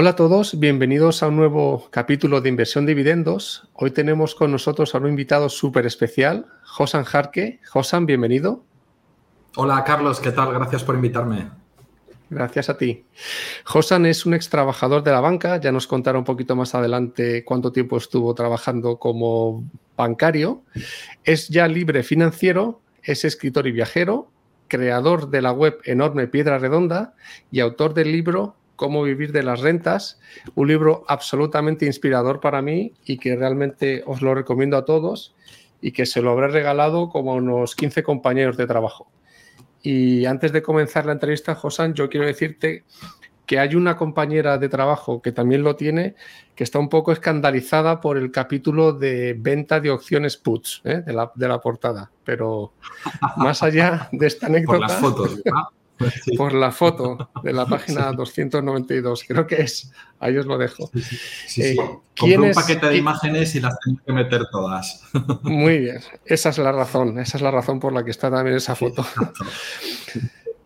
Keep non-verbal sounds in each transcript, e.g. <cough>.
Hola a todos, bienvenidos a un nuevo capítulo de Inversión Dividendos. Hoy tenemos con nosotros a un invitado súper especial, Josan Jarque. Josan, bienvenido. Hola Carlos, ¿qué tal? Gracias por invitarme. Gracias a ti. Josan es un ex trabajador de la banca, ya nos contará un poquito más adelante cuánto tiempo estuvo trabajando como bancario. Es ya libre financiero, es escritor y viajero, creador de la web Enorme Piedra Redonda y autor del libro Cómo vivir de las rentas, un libro absolutamente inspirador para mí y que realmente os lo recomiendo a todos y que se lo habré regalado como unos 15 compañeros de trabajo. Y antes de comenzar la entrevista, Josan, yo quiero decirte que hay una compañera de trabajo que también lo tiene, que está un poco escandalizada por el capítulo de venta de opciones puts ¿eh? de, la, de, la, portada. Pero más allá de esta anécdota. Por las fotos, <laughs> Por la foto de la <laughs> página 292, creo que es. Ahí os lo dejo. Sí, sí. Eh, un paquete de imágenes y las tengo que meter todas. <laughs> Muy bien, esa es la razón, esa es la razón por la que está también esa foto.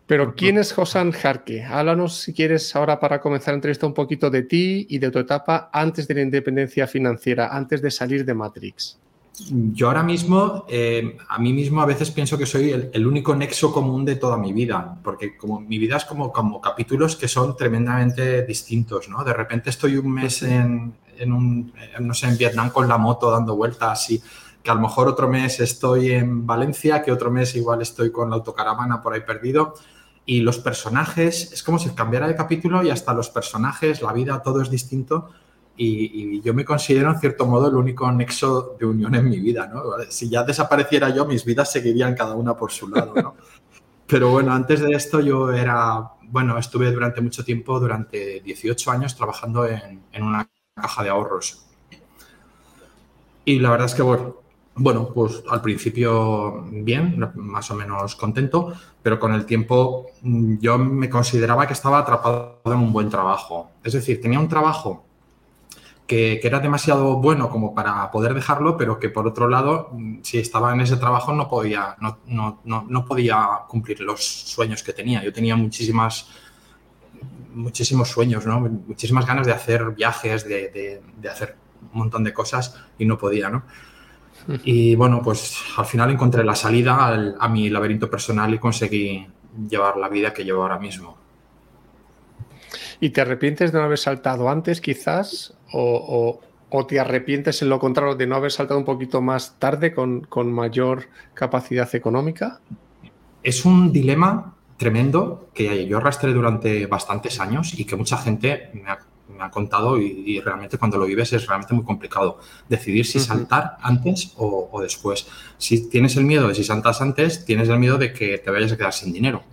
Pero ¿quién es Josan Jarque? Háblanos, si quieres, ahora para comenzar la entrevista, un poquito de ti y de tu etapa antes de la independencia financiera, antes de salir de Matrix. Yo ahora mismo, eh, a mí mismo a veces pienso que soy el, único nexo común de toda mi vida, porque como mi vida es como, como capítulos que son tremendamente distintos, ¿no? De repente estoy un mes en, en un, no sé, en Vietnam con la moto dando vueltas y que a lo mejor otro mes estoy en Valencia, que otro mes igual estoy con la autocaravana por ahí perdido. Y los personajes, es como si cambiara de capítulo y hasta los personajes, la vida, todo es distinto y, yo me considero en cierto modo el único nexo de unión en mi vida, ¿no? Si ya desapareciera yo, mis vidas seguirían cada una por su lado, ¿no? <laughs> Pero bueno, antes de esto yo era, bueno, estuve durante mucho tiempo, durante 18 años, trabajando en, en una caja de ahorros. Y la verdad es que, bueno, bueno, pues al principio bien, más o menos contento, pero con el tiempo yo me consideraba que estaba atrapado en un buen trabajo. Es decir, tenía un trabajo que, era demasiado bueno como para poder dejarlo, pero que por otro lado, mm, si estaba en ese trabajo no podía, no, no, no, podía cumplir los sueños que tenía. Yo tenía muchísimas, muchísimos sueños, ¿no? muchísimas ganas de hacer viajes, de, de, hacer un montón de cosas y no podía. ¿no? <laughs> Y bueno, pues al final encontré la salida a mi laberinto personal y conseguí llevar la vida que llevo ahora mismo. ¿Y te arrepientes de no haber saltado antes, quizás? ¿O, te arrepientes en lo contrario de no haber saltado un poquito más tarde con, mayor capacidad económica? Es un dilema tremendo que yo arrastré durante bastantes años y que mucha gente me ha, contado y, realmente cuando lo vives es realmente muy complicado decidir si saltar antes o, o, después. Si tienes el miedo de si saltas antes, tienes el miedo de que te vayas a quedar sin dinero.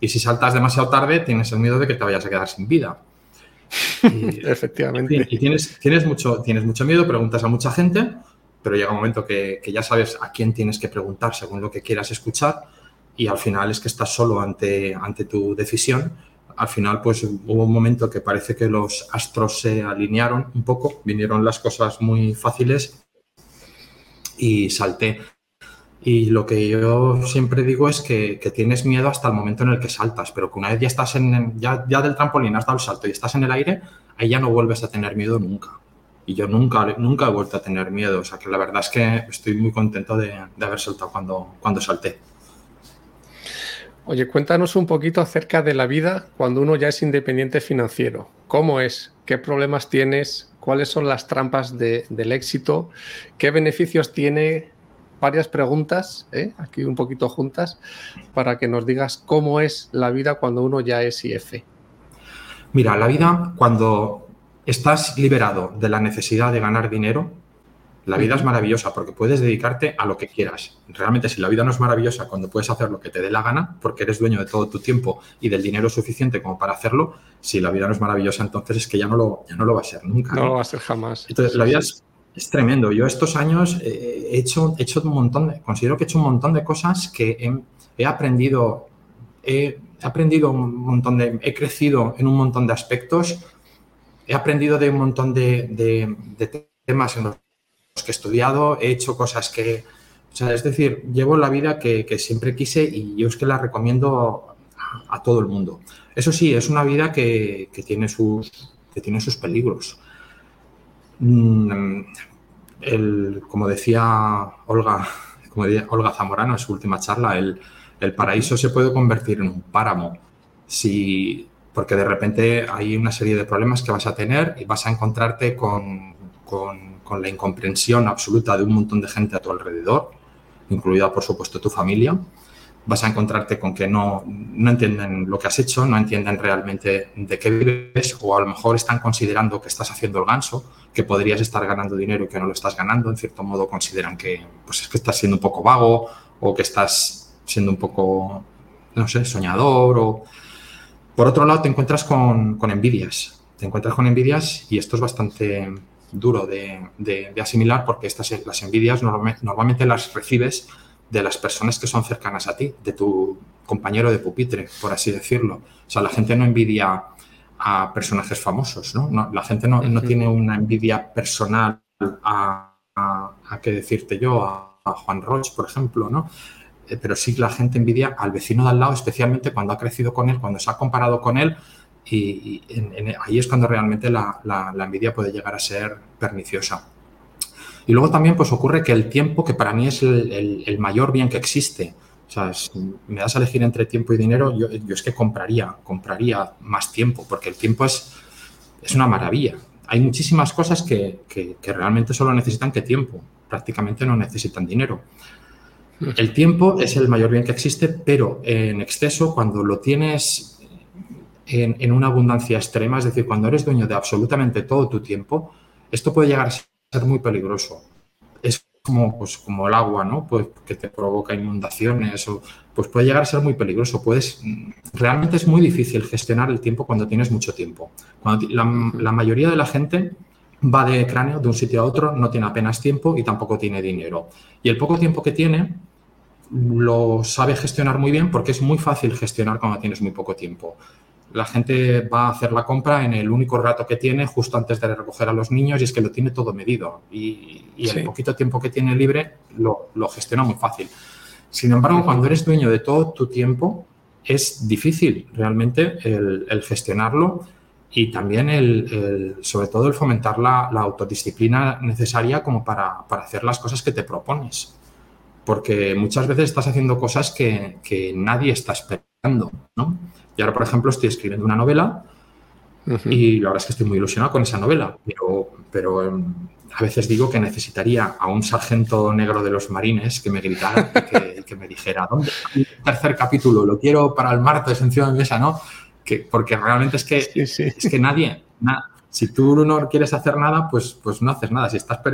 Y si saltas demasiado tarde, tienes el miedo de que te vayas a quedar sin vida. <laughs> Efectivamente. Y, tienes, tienes, mucho, tienes mucho miedo, preguntas a mucha gente, pero llega un momento que, ya sabes a quién tienes que preguntar según lo que quieras escuchar y al final es que estás solo ante, ante tu decisión. Al final, pues hubo un momento que parece que los astros se alinearon un poco, vinieron las cosas muy fáciles y salté. Y lo que yo siempre digo es que, tienes miedo hasta el momento en el que saltas, pero que una vez ya estás en, ya, ya del trampolín has dado el salto y estás en el aire, ahí ya no vuelves a tener miedo nunca. Y yo nunca, nunca he vuelto a tener miedo. O sea que la verdad es que estoy muy contento de, haber saltado cuando, cuando salté. Oye, cuéntanos un poquito acerca de la vida cuando uno ya es independiente financiero. ¿Cómo es? ¿Qué problemas tienes? ¿Cuáles son las trampas del éxito? ¿Qué beneficios tiene? Varias preguntas, ¿eh? aquí un poquito juntas, para que nos digas cómo es la vida cuando uno ya es IF. Mira, la vida cuando estás liberado de la necesidad de ganar dinero, la vida es maravillosa porque puedes dedicarte a lo que quieras. Realmente, si la vida no es maravillosa cuando puedes hacer lo que te dé la gana, porque eres dueño de todo tu tiempo y del dinero suficiente como para hacerlo, si la vida no es maravillosa, entonces es que ya no lo, ya no lo va a ser nunca. No, lo va a ser jamás. Entonces, la vida es es tremendo. Yo estos años eh, he, hecho, he hecho un montón, de, considero que he hecho un montón de cosas que he, aprendido, he aprendido un montón de, he crecido en un montón de aspectos, he aprendido de un montón de, temas en los que he estudiado, he hecho cosas que, o sea, es decir, llevo la vida que, siempre quise y yo es que la recomiendo a, todo el mundo. Eso sí, es una vida que, que tiene sus que tiene sus peligros. Mm, como decía Olga, como Olga Zamorano en su última charla, el, paraíso se puede convertir en un páramo. Si, porque de repente hay una serie de problemas que vas a tener y vas a encontrarte con, con la incomprensión absoluta de un montón de gente a tu alrededor, incluida por supuesto tu familia vas a encontrarte con que no, no entienden lo que has hecho, no entienden realmente de qué vives o a lo mejor están considerando que estás haciendo el ganso, que podrías estar ganando dinero y que no lo estás ganando, en cierto modo consideran que, pues es que estás siendo un poco vago o que estás siendo un poco, no sé, soñador o... Por otro lado, te encuentras con, con envidias, te encuentras con envidias y esto es bastante duro de, de, asimilar porque estas, las envidias normalmente las recibes de las personas que son cercanas a ti, de tu compañero de pupitre, por así decirlo. O sea, la gente no envidia a personajes famosos, ¿no? la gente no, tiene una envidia personal a, a, qué decirte yo, a, Juan Roche, por ejemplo, ¿no? Eh, pero sí la gente envidia al vecino de al lado, especialmente cuando ha crecido con él, cuando se ha comparado con él, y, ahí es cuando realmente la, la envidia puede llegar a ser perniciosa. Y luego también pues ocurre que el tiempo, que para mí es el, mayor bien que existe, o sea, me das a elegir entre tiempo y dinero, yo, es que compraría, compraría más tiempo, porque el tiempo es, es una maravilla. Hay muchísimas cosas que, que, realmente solo necesitan que tiempo, prácticamente no necesitan dinero. El tiempo es el mayor bien que existe, pero en exceso, cuando lo tienes en, en, una abundancia extrema, es decir, cuando eres dueño de absolutamente todo tu tiempo, esto puede llegar a ser ser muy peligroso. Es como, pues, como el agua, ¿no? Pues que te provoca inundaciones o pues puede llegar a ser muy peligroso. Puedes, realmente es muy difícil gestionar el tiempo cuando tienes mucho tiempo. Cuando la, la mayoría de la gente va de cráneo de un sitio a otro, no tiene apenas tiempo y tampoco tiene dinero. Y el poco tiempo que tiene lo sabe gestionar muy bien porque es muy fácil gestionar cuando tienes muy poco tiempo la gente va a hacer la compra en el único rato que tiene justo antes de recoger a los niños y es que lo tiene todo medido y, el poquito tiempo que tiene libre lo, gestiona muy fácil. Sin embargo, cuando eres dueño de todo tu tiempo, es difícil realmente el, gestionarlo y también el, sobre todo el fomentar la, autodisciplina necesaria como para, hacer las cosas que te propones. Porque muchas veces estás haciendo cosas que, que nadie está esperando, ¿no? Y ahora, por ejemplo, estoy escribiendo una novela y la verdad es que estoy muy ilusionado con esa novela, pero, pero em, a veces digo que necesitaría a un sargento negro de los marines que me gritara y que, me dijera, ¿dónde el tercer capítulo? Lo quiero para el martes encima de mi mesa, ¿no? Que, porque realmente es que, Es que nadie, si tú no quieres hacer nada, pues, pues no haces nada. Si estás o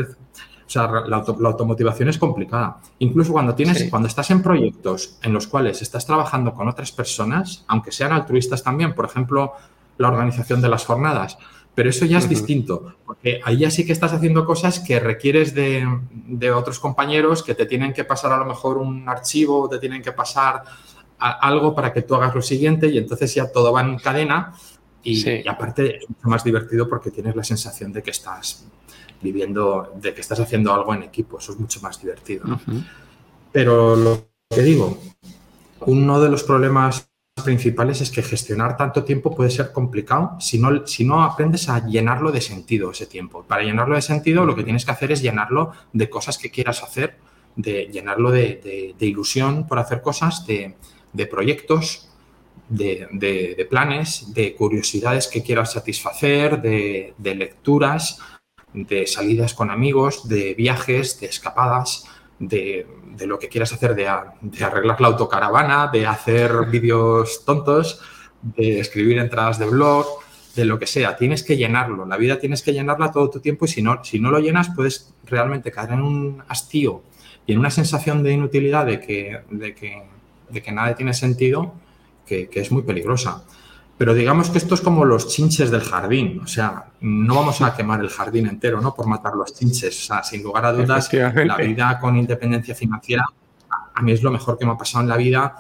sea, la, automotivación es complicada. Incluso cuando, tienes, cuando estás en proyectos en los cuales estás trabajando con otras personas, aunque sean altruistas también, por ejemplo, la organización de las jornadas, pero eso ya es distinto, porque ahí ya sí que estás haciendo cosas que requieres de, otros compañeros que te tienen que pasar a lo mejor un archivo, te tienen que pasar algo para que tú hagas lo siguiente y entonces ya todo va en cadena y, y aparte es mucho más divertido porque tienes la sensación de que estás viviendo, de que estás haciendo algo en equipo. Eso es mucho más divertido. Pero lo que digo, uno de los problemas principales es que gestionar tanto tiempo puede ser complicado si no, si no aprendes a llenarlo de sentido ese tiempo. Para llenarlo de sentido lo que tienes que hacer es llenarlo de cosas que quieras hacer, de llenarlo de, ilusión por hacer cosas, de, proyectos, de, planes, de curiosidades que quieras satisfacer, de, lecturas, de salidas con amigos, de viajes, de escapadas, de, lo que quieras hacer, de, arreglar la autocaravana, de hacer <laughs> vídeos tontos, de escribir entradas de blog, de lo que sea. Tienes que llenarlo. La vida tienes que llenarla todo tu tiempo y si no, si no lo llenas puedes realmente caer en un hastío y en una sensación de inutilidad de que, de que, de que nada tiene sentido que, que es muy peligrosa. Pero digamos que esto es como los chinches del jardín, o sea, no vamos a quemar el jardín entero, ¿no? Por matar los chinches, o sea, sin lugar a dudas, la vida con independencia financiera a mí es lo mejor que me ha pasado en la vida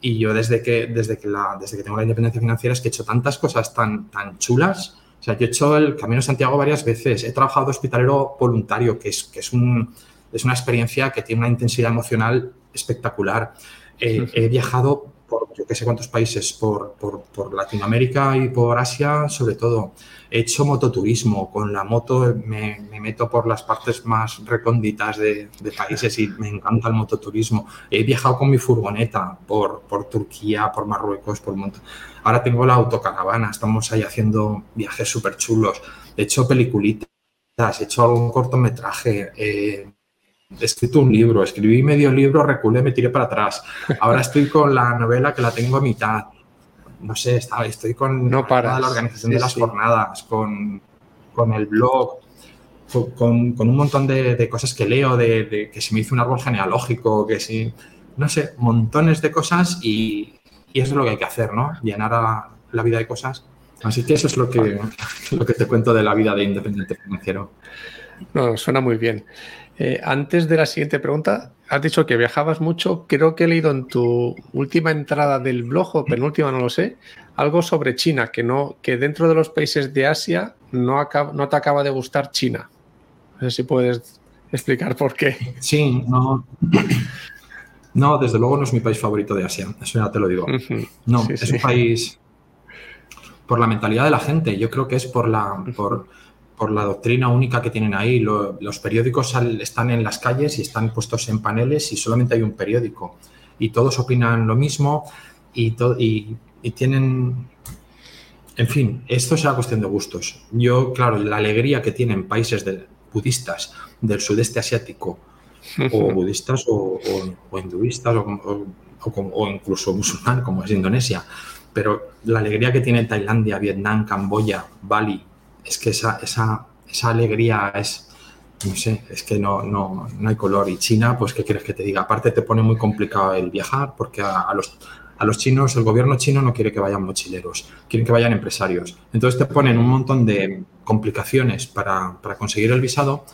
y yo desde que, desde que, la, desde que tengo la independencia financiera es que he hecho tantas cosas tan, tan chulas, o sea, yo he hecho el Camino de Santiago varias veces, he trabajado de hospitalero voluntario, que es, que es, un, es una experiencia que tiene una intensidad emocional espectacular. he viajado por yo qué sé cuántos países, por, por, Latinoamérica y por Asia, sobre todo. He hecho mototurismo. Con la moto me, meto por las partes más recónditas de, países y me encanta el mototurismo. He viajado con mi furgoneta por, por Turquía, por Marruecos, por montón. Ahora tengo la autocaravana, estamos ahí haciendo viajes súper chulos. He hecho peliculitas, he hecho algún cortometraje. Eh, escrito un libro, escribí medio libro, reculé, me tiré para atrás. Ahora estoy con la novela que la tengo a mitad. No sé, estoy con no para la organización de las jornadas, con, con, el blog, con, con un montón de, de, cosas que leo, de, que se me hizo un árbol genealógico, que sí, no sé, montones de cosas y, y eso es lo que hay que hacer, ¿no? Llenar a la vida de cosas. Así que eso es lo que, lo que te cuento de la vida de independiente financiero. No, suena muy bien. Eh, antes de la siguiente pregunta, has dicho que viajabas mucho. Creo que he leído en tu última entrada del blog, o penúltima, no lo sé, algo sobre China, que, no, que dentro de los países de Asia no, no te acaba de gustar China. No sé si puedes explicar por qué. Sí, no. No, desde luego no es mi país favorito de Asia, eso ya te lo digo. No, es un país por la mentalidad de la gente, yo creo que es por la, por, por la doctrina única que tienen ahí. los periódicos están en las calles y están puestos en paneles y solamente hay un periódico. Y todos opinan lo mismo y, y, tienen... En fin, esto es una cuestión de gustos. Yo, claro, la alegría que tienen países budistas del sudeste asiático, o <laughs> budistas o, hinduistas, o, o, incluso musulmán, como es Indonesia, pero la alegría que tiene Tailandia, Vietnam, Camboya, Bali, es que esa, esa, esa alegría es, no sé, es que no, no, no, hay color. Y China, pues, ¿qué quieres que te diga? Aparte te pone muy complicado el viajar porque a, los, a los chinos, el gobierno chino no quiere que vayan mochileros, quieren que vayan empresarios. Entonces te ponen un montón de complicaciones para, para conseguir el visado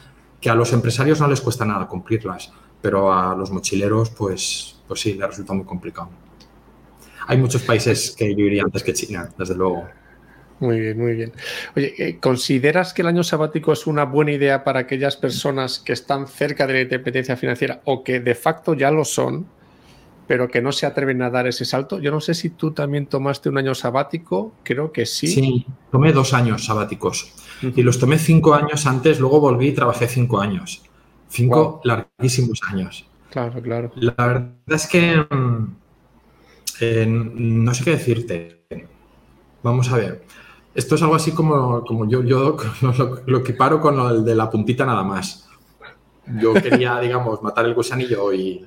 que a los empresarios no les cuesta nada cumplirlas, pero a los mochileros, pues, pues sí, les resulta muy complicado. Hay muchos países que yo iría antes que China, desde luego. Muy bien, muy bien. Oye, eh, ¿consideras que el año sabático es una buena idea para aquellas personas que están cerca de la independencia financiera o que de facto ya lo son, pero que no se atreven a dar ese salto? Yo no sé si tú también tomaste un año sabático, creo que sí. Sí, tomé dos años sabáticos y los tomé cinco años antes, luego volví y trabajé cinco años. Cinco larguísimos años. Claro, claro. La verdad es que mm, eh, no sé qué decirte. Vamos a ver. Esto es algo así como, como yo, yo <laughs> lo, lo equiparo con lo de la puntita nada más. Yo quería, <laughs> digamos, matar el gusanillo <laughs> y,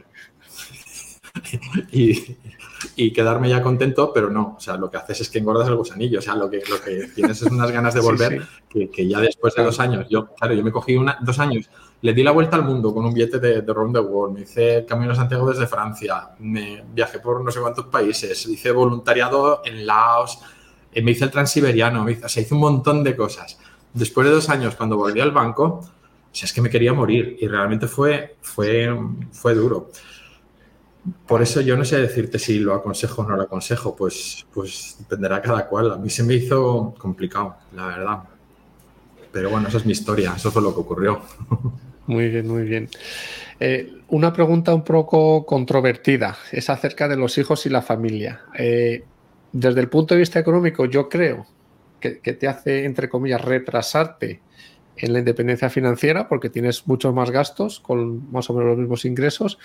y, quedarme ya contento, pero no. O sea, lo que haces es que engordas el gusanillo. O sea, lo que, lo que tienes es unas ganas de volver Que, ya después de dos años, yo, claro, yo me cogí una, dos años, le di la vuelta al mundo con un billete de, de Round the World, me hice Camino a Santiago desde Francia, me viajé por no sé cuántos países, hice voluntariado en Laos, me hice el transiberiano, me hice, un montón de cosas. Después de dos años, cuando volví al banco, o es que me quería morir y realmente fue, fue, fue duro. Por eso yo no sé decirte si lo aconsejo o no lo aconsejo, pues, pues dependerá cada cual. A mí se me hizo complicado, la verdad. Pero bueno, esa es mi historia, eso fue lo que ocurrió. Muy bien, muy bien. Eh, una pregunta un poco controvertida, es acerca de los hijos y la familia. Eh, desde el punto de vista económico, yo creo que, te hace, entre comillas, retrasarte en la independencia financiera porque tienes muchos más gastos con más o menos los mismos ingresos,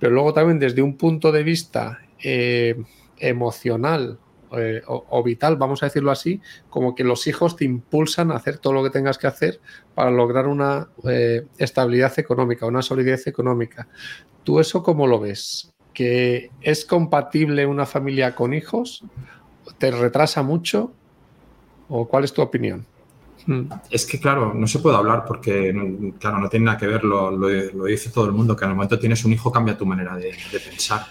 pero luego también desde un punto de vista eh, emocional eh, o, vital, vamos a decirlo así, como que los hijos te impulsan a hacer todo lo que tengas que hacer para lograr una eh, estabilidad económica, una solidez económica. ¿Tú eso cómo lo ves? Que es compatible una familia con hijos? ¿Te retrasa mucho? ¿O cuál es tu opinión? Hmm. Es que, claro, no se puede hablar porque, claro, no tiene nada que ver, lo, dice todo el mundo, que en el momento tienes un hijo cambia tu manera de, pensar.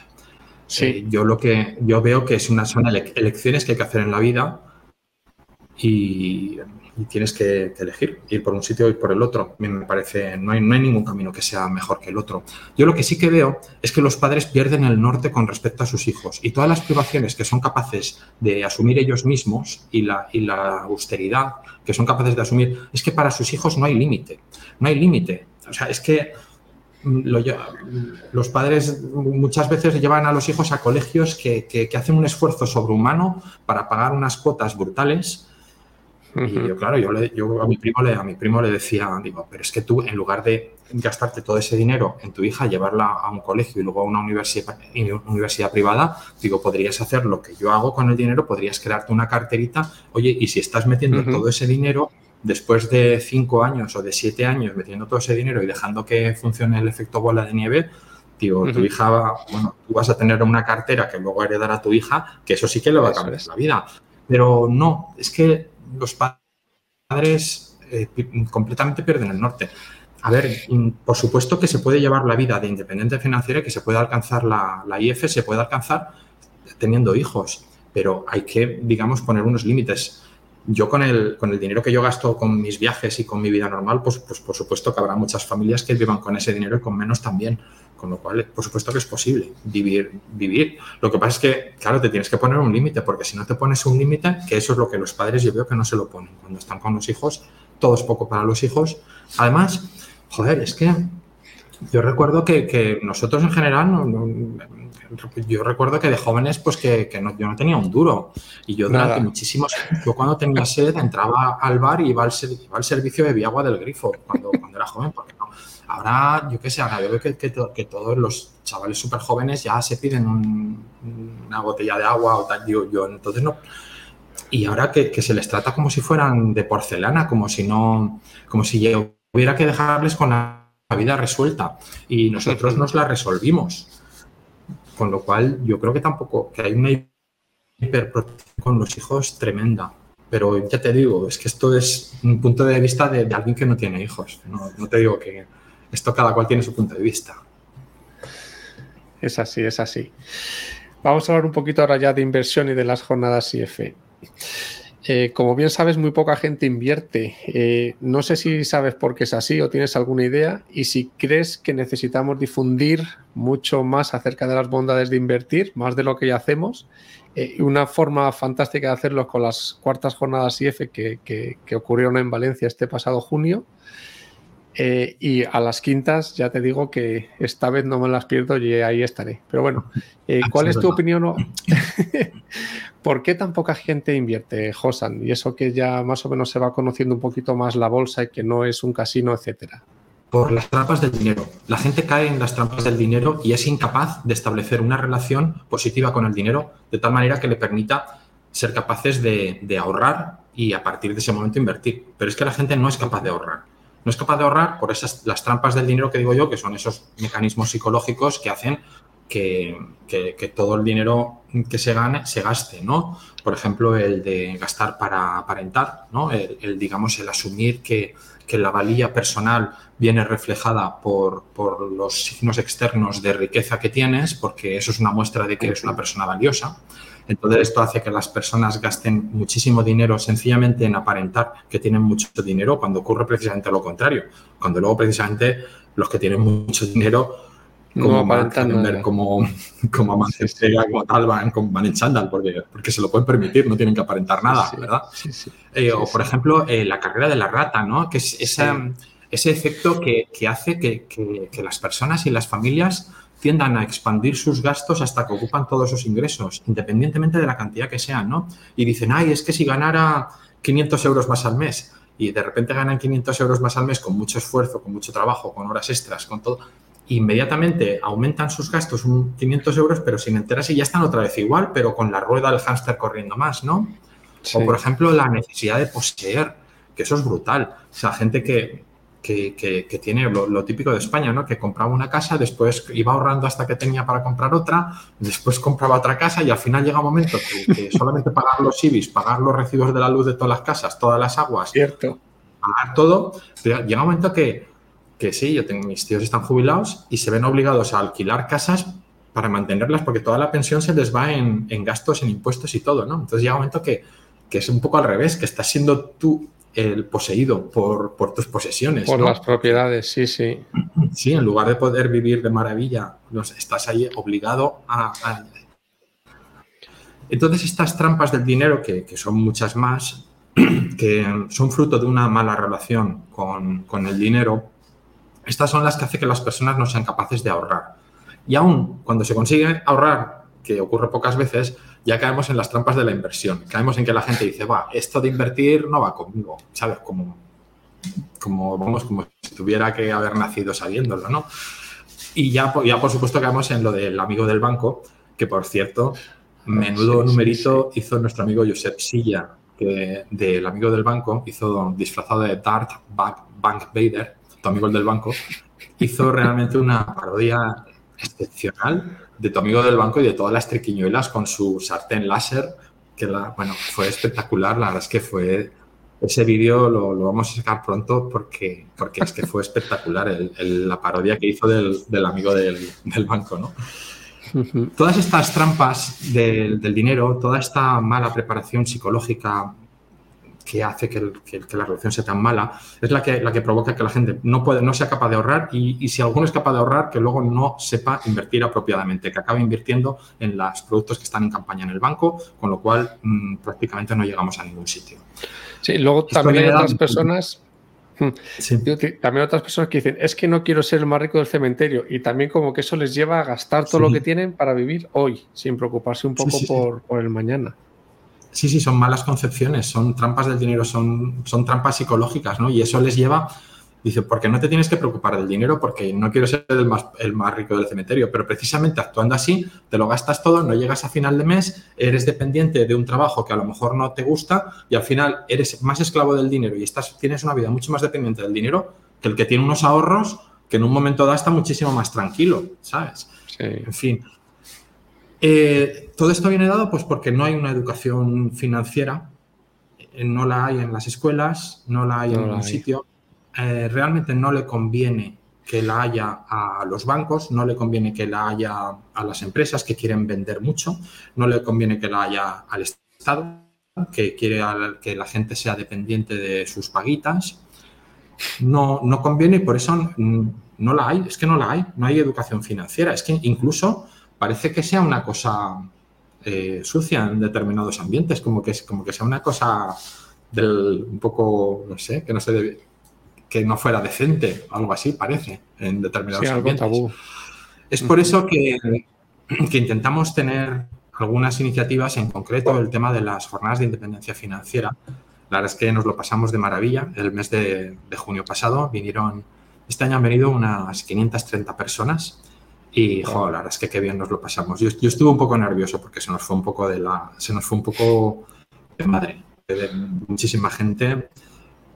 Sí. Eh, yo lo que yo veo que es una, son elecciones que hay que hacer en la vida y y tienes que, elegir, ir por un sitio y por el otro. Me parece, no hay, no hay ningún camino que sea mejor que el otro. Yo lo que sí que veo es que los padres pierden el norte con respecto a sus hijos y todas las privaciones que son capaces de asumir ellos mismos y la, y la austeridad que son capaces de asumir, es que para sus hijos no hay límite, no hay límite. O sea, es que los padres muchas veces llevan a los hijos a colegios que, hacen un esfuerzo sobrehumano para pagar unas cuotas brutales. Y yo, claro, yo, yo a, mi primo le, a mi primo le decía, digo, pero es que tú, en lugar de gastarte todo ese dinero en tu hija, llevarla a un colegio y luego a una universidad, universidad privada, digo, podrías hacer lo que yo hago con el dinero, podrías crearte una carterita, oye, y si estás metiendo todo ese dinero después de cinco años o de siete años metiendo todo ese dinero y dejando que funcione el efecto bola de nieve, tío, tu hija va, bueno, tú vas a tener una cartera que luego heredará a tu hija, que eso sí que le va a cambiar la vida. Pero no, es que los padres eh, completamente pierden el norte. A ver, por supuesto que se puede llevar la vida de independencia financiera que se puede alcanzar la, la IF, se puede alcanzar teniendo hijos, pero hay que, digamos, poner unos límites yo con el, con el dinero que yo gasto con mis viajes y con mi vida normal, pues, pues por supuesto que habrá muchas familias que vivan con ese dinero y con menos también. Con lo cual, por supuesto que es posible vivir, vivir. Lo que pasa es que, claro, te tienes que poner un límite, porque si no te pones un límite, que eso es lo que los padres yo veo que no se lo ponen. Cuando están con los hijos, todo es poco para los hijos. Además, joder, es que yo recuerdo que, nosotros en general no, yo recuerdo que de jóvenes, pues que, no, yo no tenía un duro. Y yo durante muchísimos años, yo cuando tenía sed, entraba al bar y iba al, al servicio de agua del grifo cuando, cuando era joven, porque no. Ahora, yo qué sé, ahora veo que, que, todos los chavales súper jóvenes ya se piden una botella de agua o tal. Yo, yo entonces no. Y ahora que, se les trata como si fueran de porcelana, como si no, como si yo hubiera que dejarles con la vida resuelta. Y nosotros nos la resolvimos. Con lo cual, yo creo que tampoco, que hay una hiperprotección con los hijos tremenda. Pero ya te digo, es que esto es un punto de vista de, alguien que no tiene hijos. No, te digo que esto cada cual tiene su punto de vista. Es así, es así. Vamos a hablar un poquito ahora ya de inversión y de las jornadas IF. Eh, como bien sabes, muy poca gente invierte. Eh, no sé si sabes por qué es así o tienes alguna idea y si crees que necesitamos difundir mucho más acerca de las bondades de invertir, más de lo que ya hacemos. Eh, una forma fantástica de hacerlo con las cuartas jornadas IF que, que ocurrieron en Valencia este pasado junio. y a las quintas, ya te digo que esta vez no me las pierdo y ahí estaré. Pero bueno, ¿cuál es tu opinión? <laughs> ¿Por qué tan poca gente invierte, Josan? Y eso que ya más o menos se va conociendo un poquito más la bolsa y que no es un casino, etcétera. Por las trampas del dinero. La gente cae en las trampas del dinero y es incapaz de establecer una relación positiva con el dinero de tal manera que le permita ser capaces de, ahorrar y a partir de ese momento invertir. Pero es que la gente no es capaz de ahorrar. No es capaz de ahorrar por esas las trampas del dinero que digo yo, que son esos mecanismos psicológicos que hacen que, todo el dinero que se gane se gaste, ¿no? Por ejemplo, el de gastar para aparentar, ¿no? El, digamos, el asumir que, la valía personal viene reflejada por, por, los signos externos de riqueza que tienes, porque eso es una muestra de que eres una persona valiosa. Entonces, esto hace que las personas gasten muchísimo dinero sencillamente en aparentar que tienen mucho dinero, cuando ocurre precisamente lo contrario, cuando luego precisamente los que tienen mucho dinero como Mark como, <laughs> como como tal, van, van en chándal, porque, porque se lo pueden permitir, no tienen que aparentar nada, ¿verdad? Eh, o, por ejemplo, eh, la carrera de la rata, ¿no? Que es ese efecto que, que hace que, que, las personas y las familias tiendan a expandir sus gastos hasta que ocupan todos esos ingresos, independientemente de la cantidad que sean, ¿no? Y dicen, ay, es que si ganara 500 euros más al mes y de repente ganan 500 euros más al mes con mucho esfuerzo, con mucho trabajo, con horas extras, con todo, inmediatamente aumentan sus gastos un 500 euros, pero sin enterarse ya están otra vez igual, pero con la rueda del hámster corriendo más, ¿no? O, por ejemplo, la necesidad de poseer, que eso es brutal. O sea, gente que, que, tiene lo, típico de España, ¿no? Que compraba una casa, después iba ahorrando hasta que tenía para comprar otra, después compraba otra casa y al final llega un momento que, solamente pagar los IBIS, pagar los recibos de la luz de todas las casas, todas las aguas, Cierto. pagar todo, pero llega un momento que que sí, yo tengo, mis tíos están jubilados y se ven obligados a alquilar casas para mantenerlas porque toda la pensión se les va en, gastos, en impuestos y todo, ¿no? Entonces llega un momento que, es un poco al revés, que estás siendo tú el poseído por, tus posesiones. Por las propiedades, sí, sí. Sí, en lugar de poder vivir de maravilla, estás ahí obligado a, Entonces estas trampas del dinero, que, son muchas más, <clears throat> que son fruto de una mala relación con, con el dinero, estas son las que hacen que las personas no sean capaces de ahorrar. Y aún cuando se consigue ahorrar, que ocurre pocas veces, ya caemos en las trampas de la inversión. Caemos en que la gente dice, va, esto de invertir no va conmigo, ¿sabes? Como, como, vamos, como si tuviera que haber nacido sabiéndolo, ¿no? Y ya, ya por supuesto caemos en lo del amigo del banco, que por cierto, menudo numerito hizo nuestro amigo Josep Silla, que del amigo del banco, hizo disfrazado de Dart Bank Vader, tu amigo del banco, hizo realmente una parodia excepcional de tu amigo del banco y de todas las triquiñuelas con su sartén láser, que la, bueno, fue espectacular, la verdad es que fue, ese vídeo lo, vamos a sacar pronto porque, porque es que fue espectacular la parodia que hizo del, amigo del, del banco, ¿no? Todas estas trampas del, dinero, toda esta mala preparación psicológica que hace que, la relación sea tan mala, es la que, la que provoca que la gente no, puede, no sea capaz de ahorrar y, si alguno es capaz de ahorrar, que luego no sepa invertir apropiadamente, que acabe invirtiendo en los productos que están en campaña en el banco, con lo cual mm, prácticamente no llegamos a ningún sitio. Sí, luego también hay otras personas también otras personas que dicen, es que no quiero ser el más rico del cementerio y también como que eso les lleva a gastar todo lo que tienen para vivir hoy, sin preocuparse un poco por, el mañana. Sí, sí, son malas concepciones, son trampas del dinero, son, son trampas psicológicas, ¿no? Y eso les lleva Dice, porque no te tienes que preocupar del dinero porque no quiero ser el más, el más rico del cementerio, pero precisamente actuando así, te lo gastas todo, no llegas a final de mes, eres dependiente de un trabajo que a lo mejor no te gusta y al final eres más esclavo del dinero y estás, tienes una vida mucho más dependiente del dinero que el que tiene unos ahorros que en un momento dado está muchísimo más tranquilo, ¿sabes? En fin. Eh, todo esto viene dado pues porque no hay una educación financiera, eh, no la hay en las escuelas, no la hay en ningún sitio. Eh, realmente no le conviene que la haya a los bancos, no le conviene que la haya a las empresas que quieren vender mucho, no le conviene que la haya al Estado, que quiere que la gente sea dependiente de sus paguitas. No, no conviene y por eso no la hay, es que no la hay, no hay educación financiera, es que incluso parece que sea una cosa eh, sucia en determinados ambientes, como que, como que sea una cosa del un poco, no sé, que no se debe, que no fuera decente, algo así parece, en determinados sí, Es por eso que, intentamos tener algunas iniciativas, en concreto el tema de las jornadas de independencia financiera. La verdad es que nos lo pasamos de maravilla. El mes de, junio pasado vinieron, este año han venido unas 530 personas y, joder, la verdad es que qué bien nos lo pasamos. Yo, yo, estuve un poco nervioso porque se nos fue un poco de la, se nos fue un poco de madre, de muchísima gente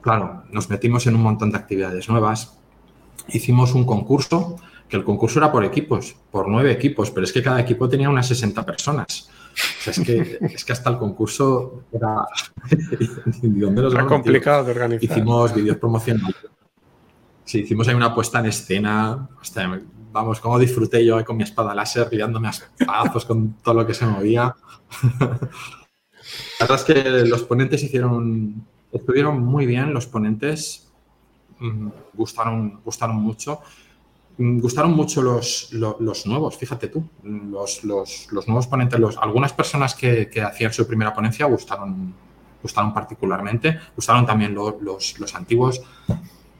claro, nos metimos en un montón de actividades nuevas. Hicimos un concurso, que el concurso era por equipos, por nueve equipos, pero es que cada equipo tenía unas 60 personas. es, que, es que hasta el concurso era... <laughs> era complicado de organizar. Hicimos vídeos promocionales. Sí, hicimos ahí una puesta en escena. Vamos, cómo disfruté yo con mi espada láser, liándome a espadazos con todo lo que se movía. <laughs> La verdad es que los ponentes hicieron Estuvieron muy bien los ponentes, mm, gustaron, gustaron mucho. Mm, gustaron mucho los, los, nuevos, fíjate tú, los, los, nuevos ponentes, los, algunas personas que, que, hacían su primera ponencia gustaron, gustaron particularmente, gustaron también los, antiguos.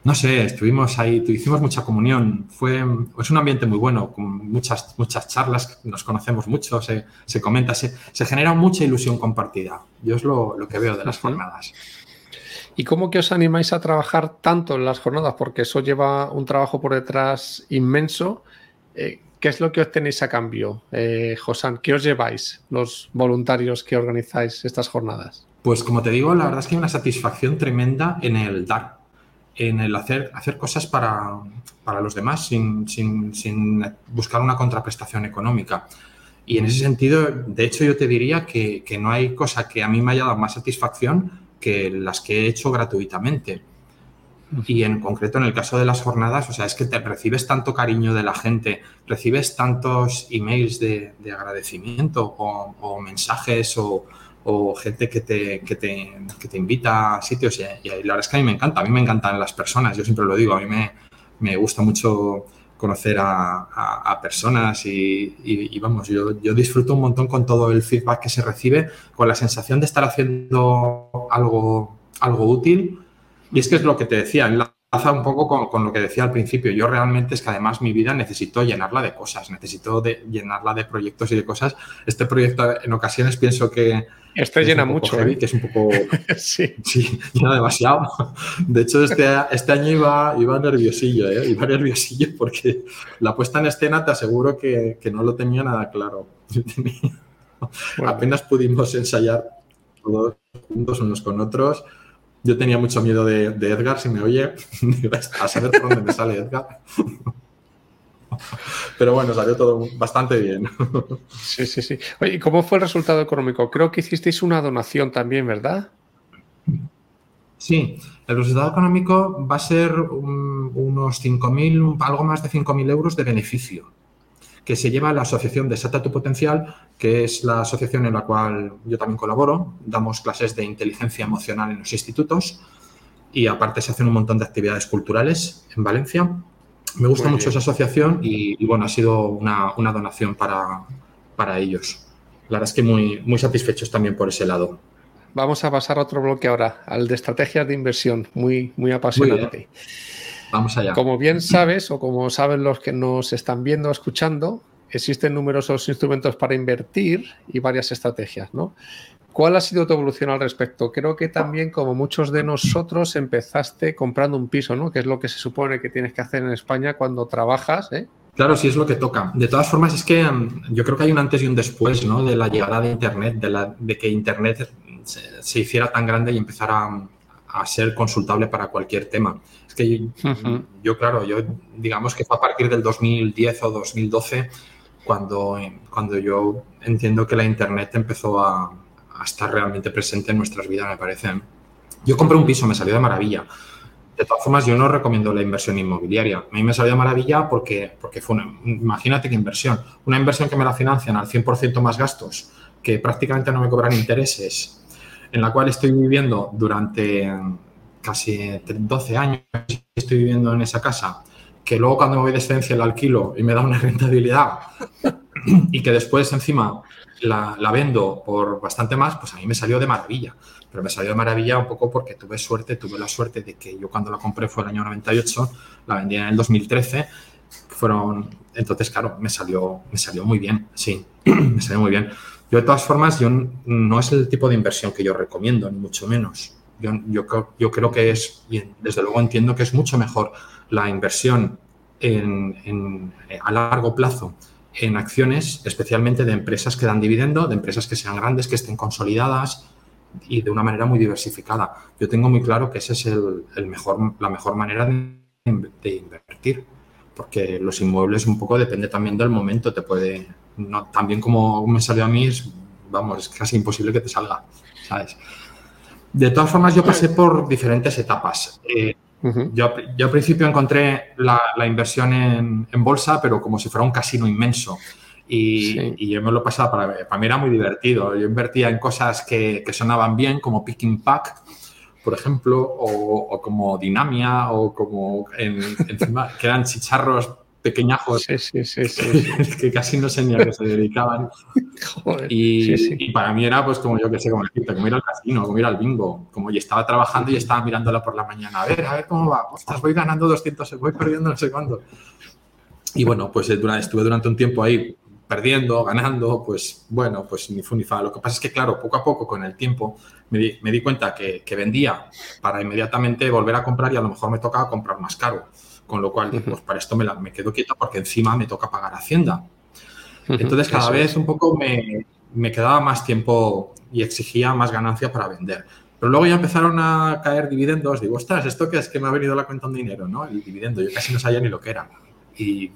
No sé, estuvimos ahí, hicimos mucha comunión, fue, es un ambiente muy bueno, con muchas, muchas charlas, nos conocemos mucho, se, se comenta, se, se, genera mucha ilusión compartida. Yo es lo, que veo de las jornadas. ¿Y cómo que os animáis a trabajar tanto en las jornadas? Porque eso lleva un trabajo por detrás inmenso. Eh, ¿Qué es lo que obtenéis a cambio, eh, Josán? ¿Qué os lleváis los voluntarios que organizáis estas jornadas? Pues como te digo, la verdad es que hay una satisfacción tremenda en el dar, en el hacer, hacer cosas para, los demás sin, sin, buscar una contraprestación económica. Y en ese sentido, de hecho, yo te diría que, que no hay cosa que a mí me haya dado más satisfacción que las que he hecho gratuitamente. Y en concreto en el caso de las jornadas, o sea, es que te recibes tanto cariño de la gente, recibes tantos emails de, agradecimiento o, mensajes o, gente que te, que te, que, te, invita a sitios. Y, la verdad es que a mí me encanta, a mí me encantan las personas, yo siempre lo digo, a mí me, me gusta mucho conocer a, personas y, vamos, yo, yo, disfruto un montón con todo el feedback que se recibe, con la sensación de estar haciendo algo, algo útil. Y es que es lo que te decía, en la un poco con, lo que decía al principio. Yo realmente es que además mi vida necesito llenarla de cosas, necesito de, llenarla de proyectos y de cosas. Este proyecto en ocasiones pienso que... Este llena mucho. ¿eh? Que es un poco... <laughs> sí. sí. <laughs> llena demasiado. De hecho, este, este año iba, iba nerviosillo, ¿eh? iba nerviosillo porque la puesta en escena te aseguro que, no lo tenía nada claro. <laughs> Apenas pudimos ensayar todos juntos unos con otros yo tenía mucho miedo de, Edgar, si me oye, <laughs> a saber por dónde me sale Edgar. <laughs> Pero bueno, salió todo bastante bien. <laughs> Sí, sí, sí. Oye, ¿y cómo fue el resultado económico? Creo que hicisteis una donación también, ¿verdad? Sí, el resultado económico va a ser unos 5.000, algo más de 5.000 euros de beneficio que se lleva la asociación Desata tu Potencial, que es la asociación en la cual yo también colaboro. Damos clases de inteligencia emocional en los institutos y aparte se hacen un montón de actividades culturales en Valencia. Me gusta mucho esa asociación y, bueno, ha sido una, donación para, para, ellos. La verdad es que muy, muy satisfechos también por ese lado. Vamos a pasar a otro bloque ahora, al de estrategias de inversión, muy, muy apasionante. Vamos allá. Como bien sabes, o como saben los que nos están viendo, escuchando, existen numerosos instrumentos para invertir y varias estrategias, ¿no? ¿Cuál ha sido tu evolución al respecto? Creo que también, como muchos de nosotros, empezaste comprando un piso, ¿no? Que es lo que se supone que tienes que hacer en España cuando trabajas, ¿eh? Claro, sí es lo que toca. De todas formas, es que mm, yo creo que hay un antes y un después, ¿no? De la llegada de Internet, de, la, de que Internet se, hiciera tan grande y empezara a ser consultable para cualquier tema que yo, claro, yo digamos que fue a partir del 2010 o 2012 cuando, cuando yo entiendo que la Internet empezó a, estar realmente presente en nuestras vidas, me parece. Yo compré un piso, me salió de maravilla. De todas formas, yo no recomiendo la inversión inmobiliaria. A mí me salió de maravilla porque, porque fue una, imagínate qué inversión, una inversión que me la financian al 100% más gastos, que prácticamente no me cobran intereses, en la cual estoy viviendo durante casi 12 años estoy viviendo en esa casa, que luego cuando me voy de excedencia el alquilo y me da una <laughs> rentabilidad y que después encima la, vendo por bastante más, pues a mí me salió de maravilla. Pero me salió de maravilla un poco porque tuve suerte, tuve la suerte de que yo cuando la compré fue el año 98, la vendí en el 2013, fueron, entonces claro, me salió, me salió muy bien, sí, <clears throat> me salió muy bien. Yo de todas formas, yo no es el tipo de inversión que yo recomiendo, ni mucho menos. Yo, yo, creo que es, y desde luego entiendo que es mucho mejor la inversión en, a largo plazo en acciones, especialmente de empresas que dan dividendo, de empresas que sean grandes, que estén consolidadas y de una manera muy diversificada. Yo tengo muy claro que esa es el, mejor, la mejor manera de, invertir, porque los inmuebles un poco depende también del momento, te puede, no, también como me salió a mí, es, vamos, es casi imposible que te salga, ¿sabes? De todas formas, yo pasé por diferentes etapas. Eh, yo, al principio encontré la, inversión en, bolsa, pero como si fuera un casino inmenso. Y, yo me lo pasaba, para, para mí era muy divertido. Yo invertía en cosas que, sonaban bien, como Picking Pack, por ejemplo, o, como Dinamia, o como en, encima, que eran chicharros pequeñajos <laughs> que casi no sé ni a qué se dedicaban. <laughs> y, para mí era pues como yo que sé, como, como ir al casino, como ir al bingo, como yo estaba trabajando y estaba mirándola por la mañana, a ver, a ver cómo va, ostras, voy ganando 200, voy perdiendo no sé cuándo. Y bueno, pues eh, estuve durante un tiempo ahí perdiendo, ganando, pues bueno, pues ni fu ni fa. Lo que pasa es que, claro, poco a poco, con el tiempo, me di, me di cuenta que, que vendía para inmediatamente volver a comprar y a lo mejor me tocaba comprar más caro. Con lo cual, pues para esto me, la, me quedo quieto porque encima me toca pagar Hacienda. Entonces, cada vez un poco me, me, quedaba más tiempo y exigía más ganancia para vender. Pero luego ya empezaron a caer dividendos. Digo, ostras, ¿esto qué es que me ha venido la cuenta un dinero? ¿no? El dividendo. Yo casi no sabía ni lo que era. Y,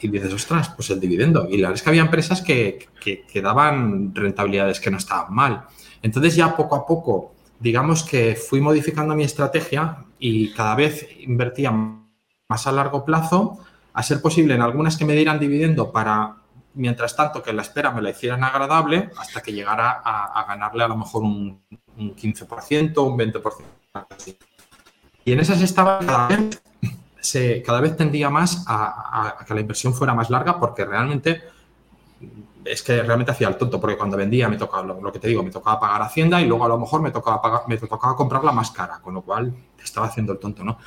y dices, ostras, pues el dividendo. Y la verdad es que había empresas que, que, que daban rentabilidades que no estaban mal. Entonces, ya poco a poco, digamos que fui modificando mi estrategia y cada vez invertía más a largo plazo, a ser posible en algunas que me dieran dividendo para, mientras tanto, que la espera me la hicieran agradable hasta que llegara a, ganarle a lo mejor un, 15%, un 20%. Y en esas estaba cada vez, se, cada vez tendía más a, que la inversión fuera más larga porque realmente es que realmente hacía el tonto, porque cuando vendía me tocaba, lo, que te digo, me tocaba pagar Hacienda y luego a lo mejor me tocaba, pagar, me tocaba comprarla más cara, con lo cual estaba haciendo el tonto, ¿no?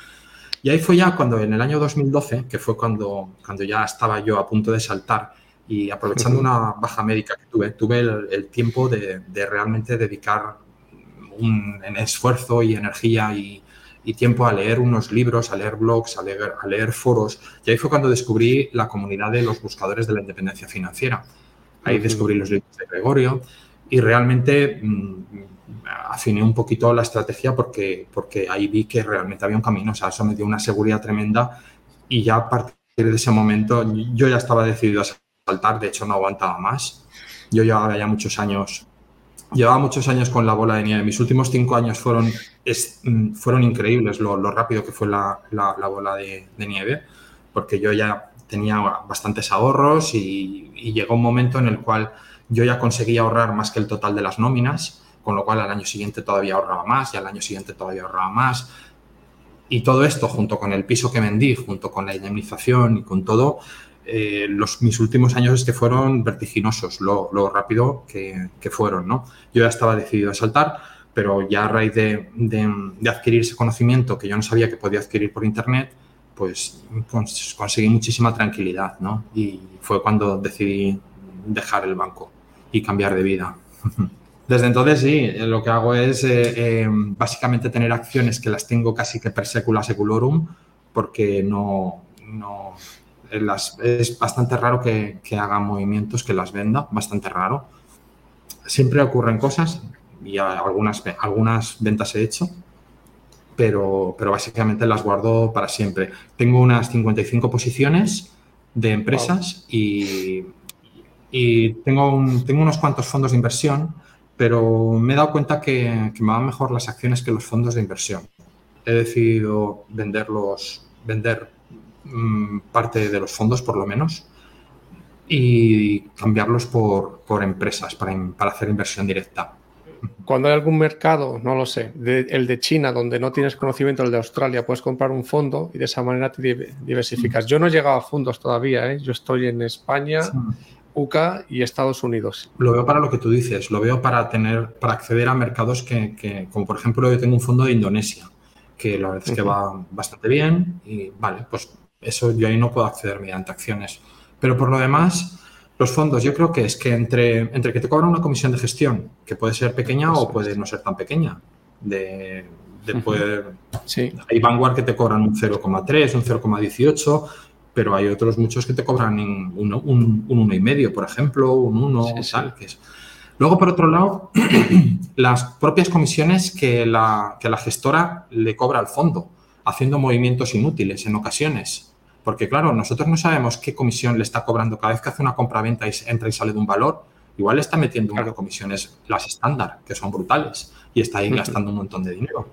Y ahí fue ya cuando en el año 2012, que fue cuando, cuando ya estaba yo a punto de saltar y aprovechando una baja médica que tuve, tuve el, tiempo de, realmente dedicar un, esfuerzo y energía y, tiempo a leer unos libros, a leer blogs, a leer, a leer foros. Y ahí fue cuando descubrí la comunidad de los buscadores de la independencia financiera. Ahí descubrí los libros de Gregorio y realmente mm, afiné un poquito la estrategia porque, porque ahí vi que realmente había un camino. O sea, eso me dio una seguridad tremenda y ya a partir de ese momento yo ya estaba decidido a saltar, de hecho no aguantaba más. Yo llevaba ya muchos años, llevaba muchos años con la bola de nieve. Mis últimos cinco años fueron, mm, fueron increíbles lo, rápido que fue la, la, bola de, nieve, porque yo ya tenía bastantes ahorros y, y llegó un momento en el cual yo ya conseguía ahorrar más que el total de las nóminas, con lo cual al año siguiente todavía ahorraba más y al año siguiente todavía ahorraba más. Y todo esto, junto con el piso que vendí, junto con la indemnización y con todo, eh, los, mis últimos años es que fueron vertiginosos, lo, rápido que, fueron, ¿no? Yo ya estaba decidido a saltar, pero ya a raíz de, de, adquirir ese conocimiento que yo no sabía que podía adquirir por Internet, pues conseguí muchísima tranquilidad, ¿no? Y fue cuando decidí dejar el banco y cambiar de vida. <laughs> Desde entonces sí, lo que hago es eh, eh, básicamente tener acciones que las tengo casi que per secula seculorum porque no, no las, es bastante raro que, que haga movimientos, que las venda, bastante raro. Siempre ocurren cosas y algunas, algunas ventas he hecho, pero, pero básicamente las guardo para siempre. Tengo unas 55 posiciones de empresas y y tengo, tengo unos cuantos fondos de inversión, pero me he dado cuenta que, me van mejor las acciones que los fondos de inversión. He decidido venderlos, vender mm, parte de los fondos por lo menos y cambiarlos por, por empresas para, para, hacer inversión directa. Cuando hay algún mercado, no lo sé, el de China, donde no tienes conocimiento, el de Australia, puedes comprar un fondo y de esa manera te diversificas. Yo no he llegado a fondos todavía, ¿eh? yo estoy en España. UK y Estados Unidos. Lo veo para lo que tú dices, lo veo para tener, para acceder a mercados que, como por ejemplo, yo tengo un fondo de Indonesia, que la verdad es que va bastante bien y vale, pues eso yo ahí no puedo acceder mediante acciones. Pero por lo demás, los fondos, yo creo que es que entre, entre que te cobran una comisión de gestión, que puede ser pequeña o puede no ser tan pequeña, de, de poder... Sí. Hay Vanguard que te cobran un 0,3, un 0,18, pero hay otros muchos que te cobran un 1,5, un, un por ejemplo, un 1, tal, que es. Luego, por otro lado, <clears throat> las propias comisiones que la, que la gestora le cobra al fondo, haciendo movimientos inútiles en ocasiones. Porque, claro, nosotros no sabemos qué comisión le está cobrando cada vez que hace una compra-venta y entra y sale de un valor. Igual le está metiendo unas comisiones, las estándar, que son brutales, y está ahí gastando un montón de dinero.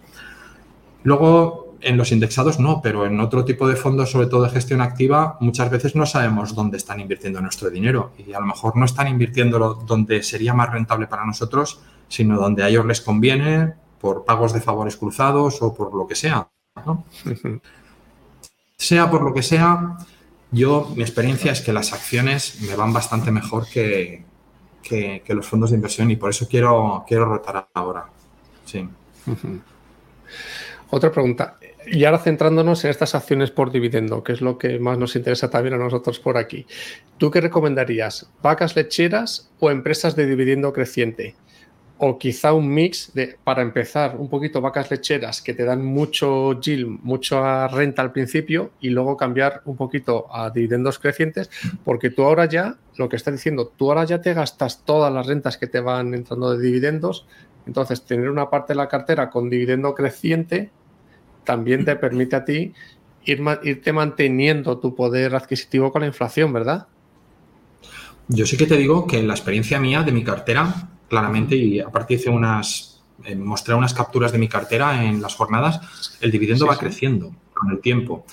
Luego, en los indexados no, pero en otro tipo de fondos, sobre todo de gestión activa, muchas veces no sabemos dónde están invirtiendo nuestro dinero y a lo mejor no están invirtiéndolo donde sería más rentable para nosotros, sino donde a ellos les conviene por pagos de favores cruzados o por lo que sea. Sea por lo que sea, yo, mi experiencia es que las acciones me van bastante mejor que, que, los fondos de inversión y por eso quiero, quiero rotar ahora. Sí. Otra pregunta. Y ahora centrándonos en estas acciones por dividendo, que es lo que más nos interesa también a nosotros por aquí. ¿Tú qué recomendarías? ¿Vacas lecheras o empresas de dividendo creciente? O quizá un mix de, para empezar, un poquito vacas lecheras que te dan mucho yield, mucha renta al principio y luego cambiar un poquito a dividendos crecientes, porque tú ahora ya, lo que estás diciendo, tú ahora ya te gastas todas las rentas que te van entrando de dividendos, entonces tener una parte de la cartera con dividendo creciente también te permite a ti ir, irte manteniendo tu poder adquisitivo con la inflación, ¿verdad? Yo sí que te digo que en la experiencia mía de mi cartera, claramente, y aparte hice unas, eh, mostré unas capturas de mi cartera en las jornadas, el dividendo va creciendo con el tiempo.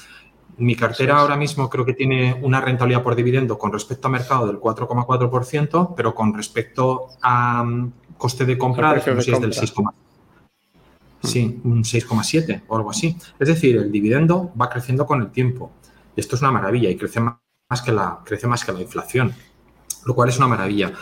Mi cartera ahora mismo creo que tiene una rentabilidad por dividendo con respecto a mercado del 4,4%, pero con respecto a coste de compra, es del 6,4%. Sí, un 6,7 o algo así. Es decir, el dividendo va creciendo con el tiempo. Y esto es una maravilla y crece más que la, crece más que la inflación, lo cual es una maravilla.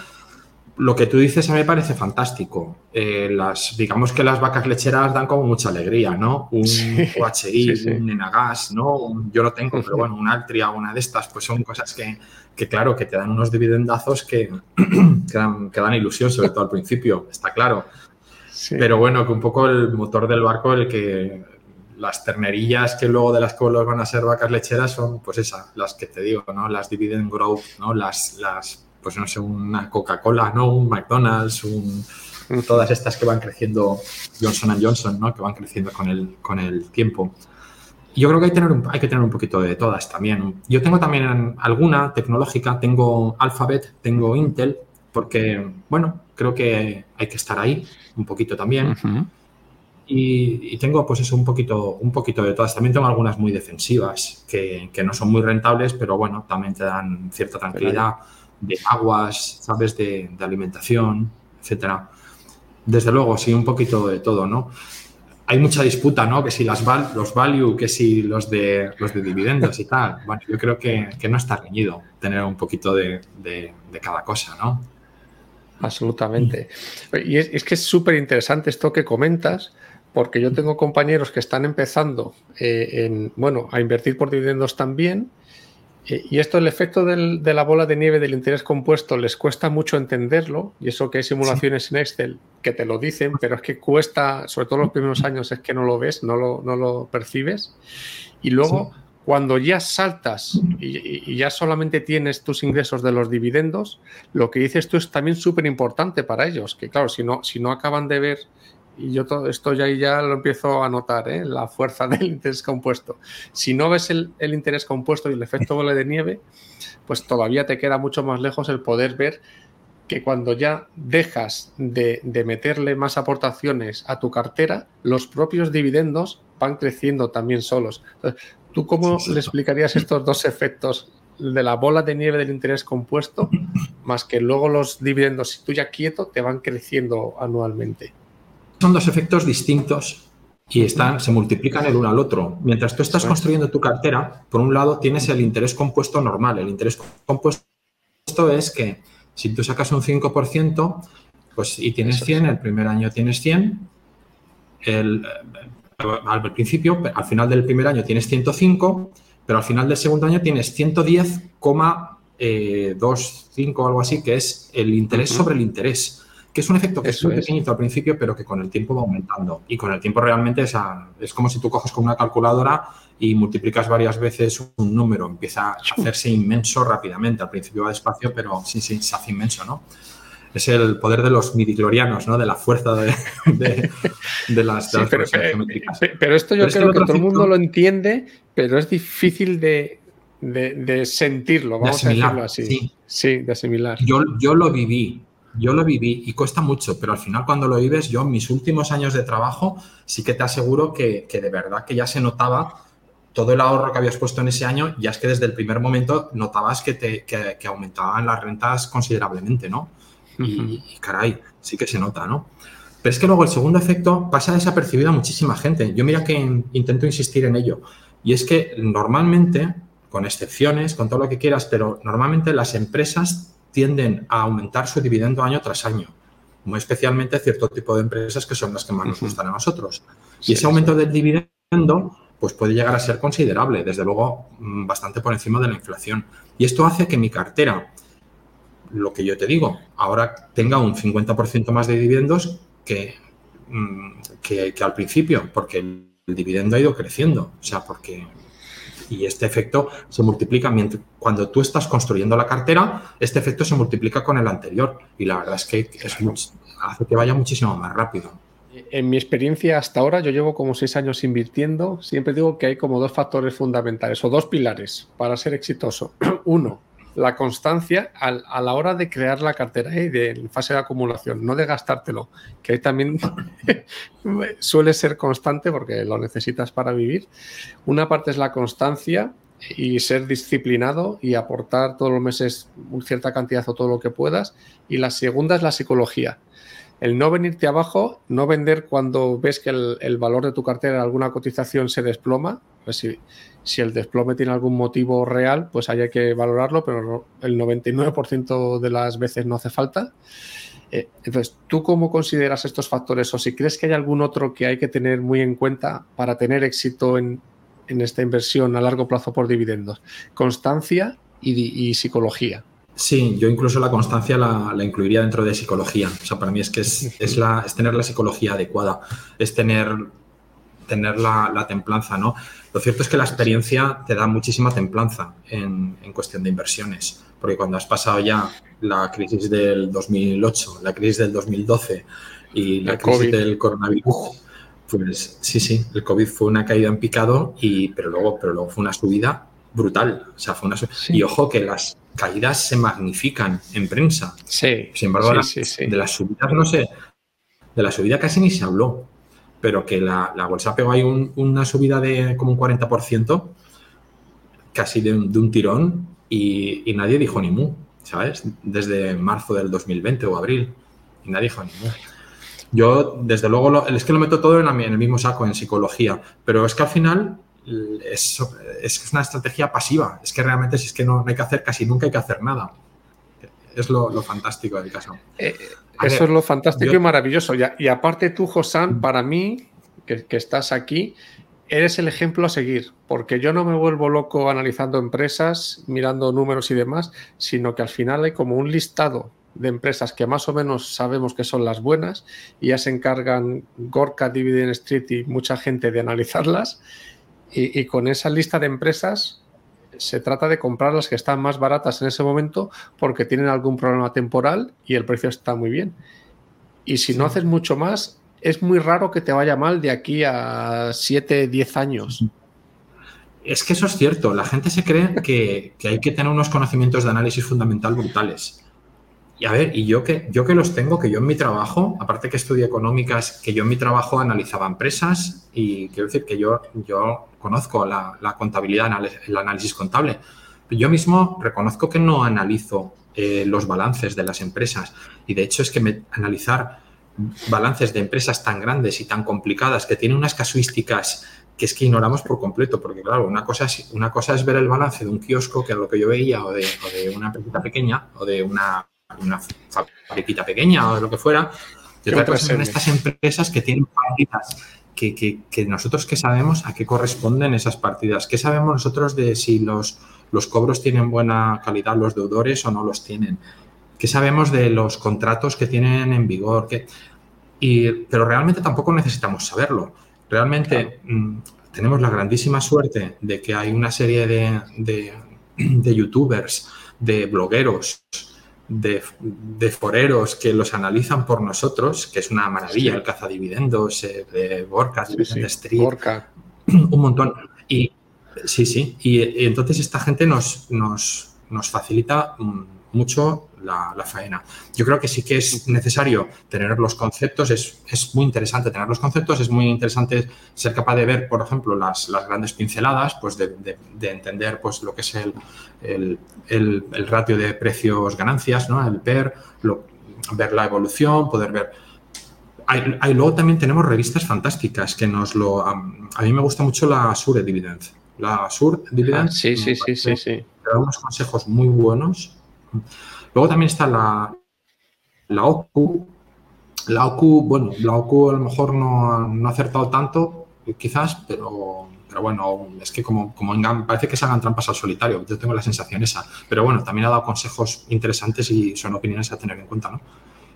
Lo que tú dices a mí me parece fantástico. Eh, las, digamos que las vacas lecheras dan como mucha alegría, ¿no? Un UHI, <laughs> un Enagas, ¿no? yo lo tengo, pero bueno, un Altria, una de estas, pues son cosas que, que claro, que te dan unos dividendazos que, <clears throat> que, dan, ilusión, sobre todo al principio, está claro. Pero bueno, que un poco el motor del barco, el que las ternerillas que luego de las que van a ser vacas lecheras son, pues esas, las que te digo, ¿no? Las dividend growth, ¿no? Las, las pues no sé, una Coca-Cola, ¿no? Un McDonald's, un, todas estas que van creciendo, Johnson Johnson, ¿no? Que van creciendo con el, con el tiempo. Yo creo que hay, tener hay que tener un poquito de todas también. Yo tengo también alguna tecnológica, tengo Alphabet, tengo Intel, porque, bueno, creo que hay que estar ahí un poquito también. y, tengo, pues eso, un poquito, un poquito de todas. También tengo algunas muy defensivas, que, que no son muy rentables, pero bueno, también te dan cierta tranquilidad de aguas, ¿sabes? De, de alimentación, etcétera. Desde luego, sí, un poquito de todo, ¿no? Hay mucha disputa, ¿no? Que si las los value, que si los de los de dividendos y tal. <laughs> Bueno, yo creo que, que no está reñido tener un poquito de, de, cada cosa, ¿no? Absolutamente. Y es, es que es súper interesante esto que comentas, porque yo tengo compañeros que están empezando eh, en, bueno, a invertir por dividendos también y esto, el efecto de la bola de nieve del interés compuesto, les cuesta mucho entenderlo. Y eso que hay simulaciones en Excel que te lo dicen, pero es que cuesta, sobre todo los primeros años, es que no lo ves, no lo, no lo percibes. Y luego, cuando ya saltas y, ya solamente tienes tus ingresos de los dividendos, lo que dices tú es también súper importante para ellos. Que claro, si no, si no acaban de ver y yo todo esto ya, ya lo empiezo a notar, ¿eh? la fuerza <laughs> del interés compuesto. Si no ves el, interés compuesto y el efecto bola de nieve, pues todavía te queda mucho más lejos el poder ver que cuando ya dejas de, meterle más aportaciones a tu cartera, los propios dividendos van creciendo también solos. ¿Tú cómo le explicarías estos dos efectos de la bola de nieve del interés compuesto, más que luego los dividendos, si tú ya quieto, te van creciendo anualmente? Son dos efectos distintos y están, se multiplican el uno al otro. Mientras tú estás construyendo tu cartera, por un lado tienes el interés compuesto normal. El interés compuesto es que si tú sacas un 5% pues, y tienes 100, el primer año tienes 100, el, al principio, al final del primer año tienes 105, pero al final del segundo año tienes 110,25 eh, o algo así, que es el interés sobre el interés que es un efecto que es muy pequeñito al principio, pero que con el tiempo va aumentando. Y con el tiempo realmente es, es como si tú coges con una calculadora y multiplicas varias veces un número. Empieza a hacerse inmenso rápidamente. Al principio va despacio, pero sí, sí, se hace inmenso, ¿no? Es el poder de los midiclorianos, ¿no? De la fuerza de, <laughs> las, pero, pero, esto yo creo que todo el mundo lo entiende, pero es difícil de, sentirlo, vamos a decirlo así. Sí. de asimilar. Yo, yo lo viví, yo lo viví y cuesta mucho, pero al final cuando lo vives, yo en mis últimos años de trabajo sí que te aseguro que, de verdad que ya se notaba todo el ahorro que habías puesto en ese año, ya es que desde el primer momento notabas que, te, que, aumentaban las rentas considerablemente, ¿no? y, caray, sí que se nota, ¿no? Pero es que luego el segundo efecto pasa desapercibido a muchísima gente. Yo mira que intento insistir en ello. Y es que normalmente, con excepciones, con todo lo que quieras, pero normalmente las empresas tienden a aumentar su dividendo año tras año, muy especialmente cierto tipo de empresas que son las que más nos gustan a nosotros. Y ese aumento del dividendo pues puede llegar a ser considerable, desde luego mm, bastante por encima de la inflación. Y esto hace que mi cartera, lo que yo te digo, ahora tenga un 50% más de dividendos que, mm, que, que al principio, porque el dividendo ha ido creciendo, o sea, porque y este efecto se multiplica mientras, cuando tú estás construyendo la cartera, este efecto se multiplica con el anterior y la verdad es que hace que vaya muchísimo más rápido. En mi experiencia hasta ahora, yo llevo como seis años invirtiendo, siempre digo que hay como dos factores fundamentales o dos pilares para ser exitoso. <clears throat> Uno, la constancia a la hora de crear la cartera y de fase de acumulación, no de gastártelo, que también <laughs> suele ser constante porque lo necesitas para vivir. Una parte es la constancia y ser disciplinado y aportar todos los meses cierta cantidad o todo lo que puedas. Y la segunda es la psicología. El no venirte abajo, no vender cuando ves que el, valor de tu cartera, alguna cotización se desploma. Pues si, el desplome tiene algún motivo real, pues hay que valorarlo, pero el 99% de las veces no hace falta. Eh, entonces, ¿tú cómo consideras estos factores o si crees que hay algún otro que hay que tener muy en cuenta para tener éxito en, esta inversión a largo plazo por dividendos? Constancia y psicología. Sí, yo incluso la constancia la, incluiría dentro de psicología. O sea, para mí es que es, <laughs> la, es tener la psicología adecuada, es tener, tener la, templanza, ¿no? Lo cierto es que la experiencia te da muchísima templanza en, cuestión de inversiones, porque cuando has pasado ya la crisis del 2008, la crisis del 2012 y la crisis del coronavirus, pues sí, sí, el COVID fue una caída en picado, y, pero, luego, pero luego fue una subida brutal. O sea, fue una Y ojo que las caídas se magnifican en prensa. Sí. Sin embargo, de las subidas no sé, de la subida casi ni se habló, pero que la, bolsa pegó ahí una subida de como un 40%, casi de un, tirón, y, nadie dijo ni mu, ¿sabes? Desde marzo del 2020 o abril, y nadie dijo ni mu. Yo, desde luego, es que lo meto todo en, en el mismo saco, en psicología, pero es que al final es, es, una estrategia pasiva. Es que realmente si es que no, hay que hacer casi nunca hay que hacer nada. Es lo, fantástico del caso. Eh, eso es lo fantástico y maravilloso. Y, aparte tú, Josan, para mí, que, estás aquí, eres el ejemplo a seguir, porque yo no me vuelvo loco analizando empresas, mirando números y demás, sino que al final hay como un listado de empresas que más o menos sabemos que son las buenas y ya se encargan Gorka, Dividend Street y mucha gente de analizarlas y, con esa lista de empresas se trata de comprar las que están más baratas en ese momento porque tienen algún problema temporal y el precio está muy bien. Y si no haces mucho más, es muy raro que te vaya mal de aquí a 7, 10 años. Es que eso es cierto. La gente se cree que, que hay que tener unos conocimientos de análisis fundamental brutales. Y a ver, y yo que, yo que los tengo, que yo en mi trabajo, aparte que estudié económicas, que yo en mi trabajo analizaba empresas y quiero decir que yo, yo conozco la, contabilidad, el análisis contable. Yo mismo reconozco que no analizo eh, los balances de las empresas. Y de hecho es que analizar balances de empresas tan grandes y tan complicadas que tienen unas casuísticas que es que ignoramos por completo, porque claro, una cosa es, una cosa es ver el balance de un kiosco, que es lo que yo veía, o de, o de una empresa pequeña, o de una una fabriquita pequeña o lo que fuera. Y otra cosa son estas empresas que tienen partidas, que, que, nosotros que sabemos a qué corresponden esas partidas, qué sabemos nosotros de si los, los cobros tienen buena calidad los deudores o no los tienen, qué sabemos de los contratos que tienen en vigor, que, y, pero realmente tampoco necesitamos saberlo. Realmente mm, tenemos la grandísima suerte de que hay una serie de, de, de youtubers, de blogueros, de, foreros que los analizan por nosotros, que es una maravilla, el cazadividendos, eh, de Borca, de Street, un montón. Y sí, sí, y, entonces esta gente nos, nos, nos facilita mucho la, faena. Yo creo que sí que es necesario tener los conceptos, es, es, muy interesante tener los conceptos, es muy interesante ser capaz de ver, por ejemplo, las, las grandes pinceladas, pues de, de, entender pues, lo que es el, el, el, ratio de precios-ganancias, ¿no? el PER, ver la evolución, poder ver... Hay, luego también tenemos revistas fantásticas que nos lo... A, mí me gusta mucho la Sure Dividend. La Sure Dividend. Ah, sí, sí, sí, sí, sí. da unos consejos muy buenos Luego también está la, la OCU. La OCU, bueno, la OCU a lo mejor no, ha acertado tanto, quizás, pero, pero bueno, es que como, como parece que se hagan trampas al solitario, yo tengo la sensación esa. Pero bueno, también ha dado consejos interesantes y son opiniones a tener en cuenta, ¿no?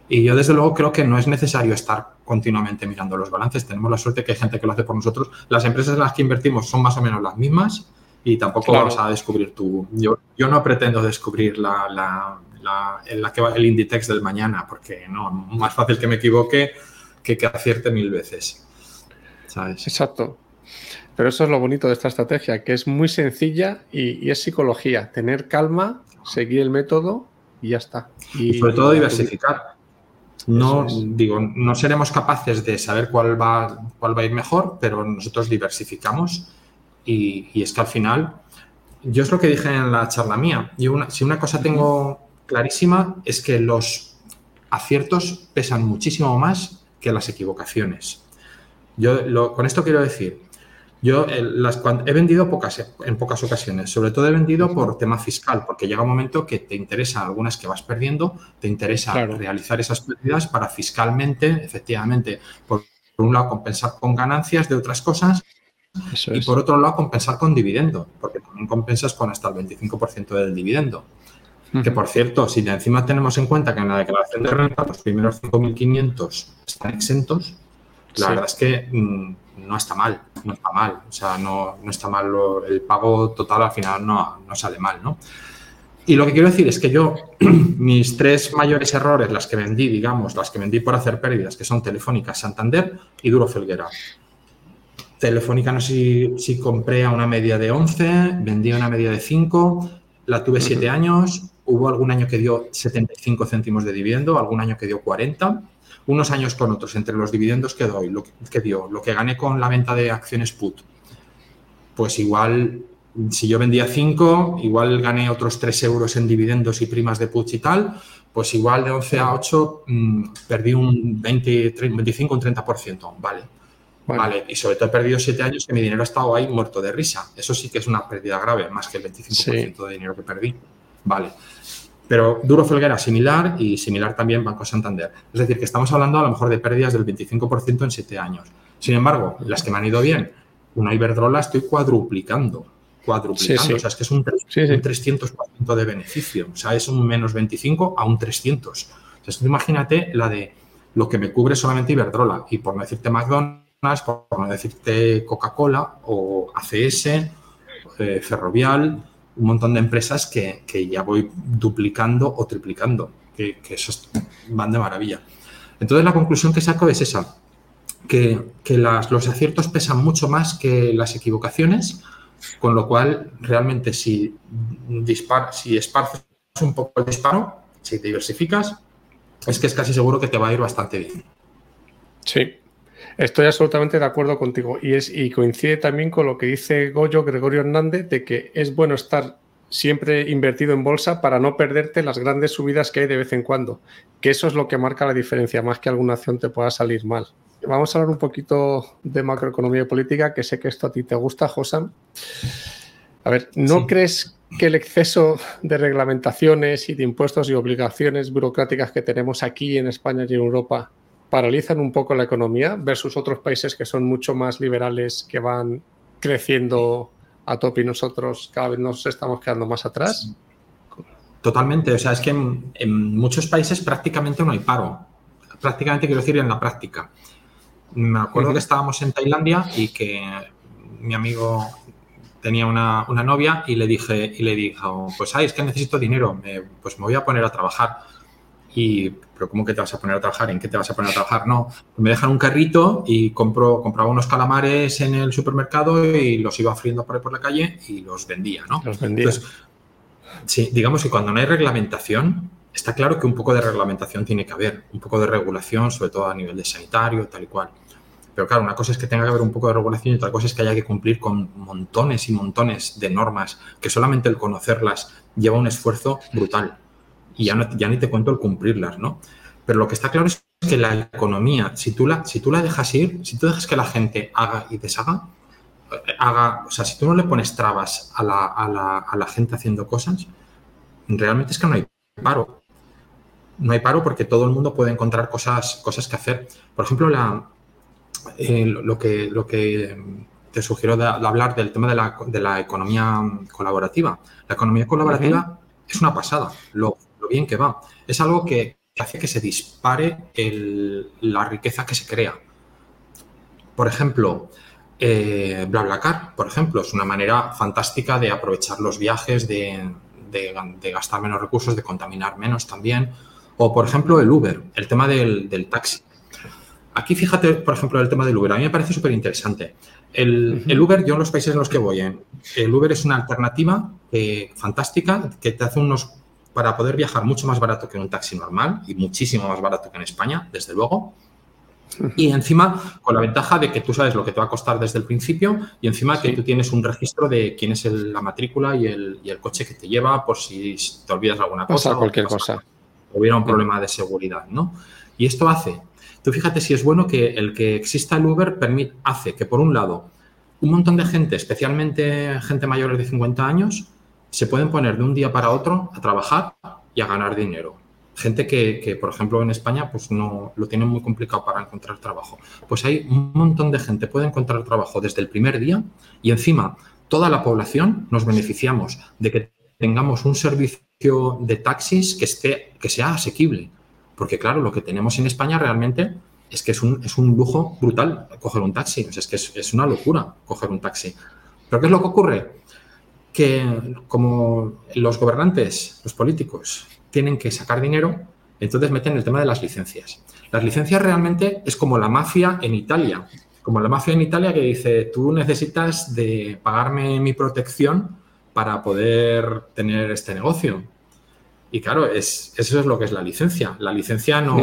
Y yo desde luego creo que no es necesario estar continuamente mirando los balances. Tenemos la suerte que hay gente que lo hace por nosotros. Las empresas en las que invertimos son más o menos las mismas y tampoco vamos a descubrir tu... Yo, yo no pretendo descubrir la, la, la, que va el Inditex del mañana, porque no, más fácil que me equivoque que que acierte mil veces. ¿sabes? Exacto. Pero eso es lo bonito de esta estrategia, que es muy sencilla y, es psicología. Tener calma, seguir el método y ya está. Y, sobre todo diversificar. No, digo, no seremos capaces de saber cuál va, cuál va a ir mejor, pero nosotros diversificamos y, y, es que al final, yo es lo que dije en la charla mía, una, si una cosa tengo clarísima es que los, aciertos pesan muchísimo más que las equivocaciones. Yo con esto quiero decir, yo las, he vendido pocas, en pocas ocasiones, sobre todo he vendido por tema fiscal, porque llega un momento que te interesa algunas que vas perdiendo, te interesa realizar esas pérdidas para fiscalmente, efectivamente, por, un lado compensar con ganancias de otras cosas y por otro lado compensar con dividendo, porque también compensas con hasta el 25% del dividendo. Que por cierto, si de encima tenemos en cuenta que en la declaración de renta los primeros 5.500 están exentos, la verdad es que mm, no está mal, no está mal. O sea, no, está mal, el pago total al final no, no sale mal, ¿no? Y lo que quiero decir es que yo, <clears throat> mis tres mayores errores, las que vendí, digamos, las que vendí por hacer pérdidas, que son Telefónica, Santander y Duro Felguera. Telefónica no sé si, si compré a una media de 11, vendí a una media de 5, la tuve 7 años, hubo algún año que dio 75 céntimos de dividendo, algún año que dio 40 unos años con otros, entre los dividendos que doy, lo que, dio, lo que gané con la venta de acciones put, pues igual, si yo vendía 5, igual gané otros 3 euros en dividendos y primas de put y tal, pues igual de 11 a 8 mm, perdí un 20, 25, un 30%, vale. Vale. y sobre todo he perdido 7 años que mi dinero ha estado ahí muerto de risa. Eso sí que es una pérdida grave, más que el 25% de dinero que perdí. Vale. Pero Duro Felguera similar y similar también Banco Santander. Es decir, que estamos hablando a lo mejor de pérdidas del 25% en 7 años. Sin embargo, las que me han ido bien, una Iberdrola estoy cuadruplicando. Cuadruplicando. O sea, es que es un, 300% de beneficio. O sea, es un menos 25 a un 300. O sea, imagínate la de lo que me cubre solamente Iberdrola. Y por no decirte McDonald's, por no decirte Coca-Cola o ACS, eh, Ferrovial, un montón de empresas que, ya voy duplicando o triplicando, que, que esos van de maravilla. Entonces la conclusión que saco es esa, que, los aciertos pesan mucho más que las equivocaciones, con lo cual realmente si, dispar, si esparces un poco el disparo, si te diversificas, es que es casi seguro que te va a ir bastante bien. Sí, Estoy absolutamente de acuerdo contigo y, es, y coincide también con lo que dice Goyo Gregorio Hernández de que es bueno estar siempre invertido en bolsa para no perderte las grandes subidas que hay de vez en cuando, que eso es lo que marca la diferencia, más que alguna acción te pueda salir mal. Vamos a hablar un poquito de macroeconomía y política, que sé que esto a ti te gusta, Josan. A ver, ¿no crees que el exceso de reglamentaciones y de impuestos y obligaciones burocráticas que tenemos aquí en España y en Europa paralizan un poco la economía versus otros países que son mucho más liberales, que van creciendo a tope y nosotros cada vez nos estamos quedando más atrás? Totalmente, o sea, es que en, muchos países prácticamente no hay paro. Prácticamente quiero decir en la práctica. Me acuerdo que estábamos en Tailandia y que mi amigo tenía una, novia y le dije, y le dijo, pues ay, es que necesito dinero, pues me voy a poner a trabajar y, pero ¿cómo que te vas a poner a trabajar? ¿En qué te vas a poner a trabajar? No, me dejan un carrito y compro, compraba unos calamares en el supermercado y los iba friendo por ahí por la calle y los vendía, ¿no? Los vendía. sí, digamos que cuando no hay reglamentación, está claro que un poco de reglamentación tiene que haber, un poco de regulación, sobre todo a nivel de sanitario, tal y cual. Pero claro, una cosa es que tenga que haber un poco de regulación y otra cosa es que haya que cumplir con montones y montones de normas que solamente el conocerlas lleva un esfuerzo brutal y ya, ya ni te cuento el cumplirlas, ¿no? Pero lo que está claro es que la economía, si tú la, si tú la dejas ir, si tú dejas que la gente haga y deshaga, eh, haga, o sea, si tú no le pones trabas a la, a la, a la gente haciendo cosas, realmente es que no hay paro. No hay paro porque todo el mundo puede encontrar cosas, cosas que hacer. Por ejemplo, la, eh, lo, que, lo que te sugiero de, hablar del tema de la, de la, economía colaborativa. La economía colaborativa es una pasada. Lo, bien que va. Es algo que hace que se dispare la riqueza que se crea. Por ejemplo, eh, BlaBlaCar, por ejemplo, es una manera fantástica de aprovechar los viajes, de, gastar menos recursos, de contaminar menos también. O, por ejemplo, el Uber, el tema del, taxi. Aquí fíjate, por ejemplo, el tema del Uber. A mí me parece súper interesante. El, Uber, yo en los países en los que voy, el Uber es una alternativa eh, fantástica que te hace unos para poder viajar mucho más barato que un taxi normal y muchísimo más barato que en España, desde luego. Y encima, con la ventaja de que tú sabes lo que te va a costar desde el principio y encima que tú tienes un registro de quién es la matrícula y el, coche que te lleva por si te olvidas alguna cosa. O cualquier cosa. hubiera un problema de seguridad, ¿no? Y esto hace, tú fíjate si es bueno que el que exista el Uber permite, hace que, por un lado, un montón de gente, especialmente gente mayor de 50 años, se pueden poner de un día para otro a trabajar y a ganar dinero. Gente que, por ejemplo, en España, pues no lo tiene muy complicado para encontrar trabajo. Pues hay un montón de gente puede encontrar trabajo desde el primer día y encima toda la población nos beneficiamos de que tengamos un servicio de taxis que esté, que sea asequible. Porque claro, lo que tenemos en España realmente es que es un, es un lujo brutal coger un taxi. es que es, una locura coger un taxi. Pero ¿qué es lo que ocurre? Que como los gobernantes, los políticos, tienen que sacar dinero, entonces meten el tema de las licencias. Las licencias realmente es como la mafia en Italia. Como la mafia en Italia que dice, tú necesitas de pagarme mi protección para poder tener este negocio. Y claro, es, eso es lo que es la licencia. La licencia no,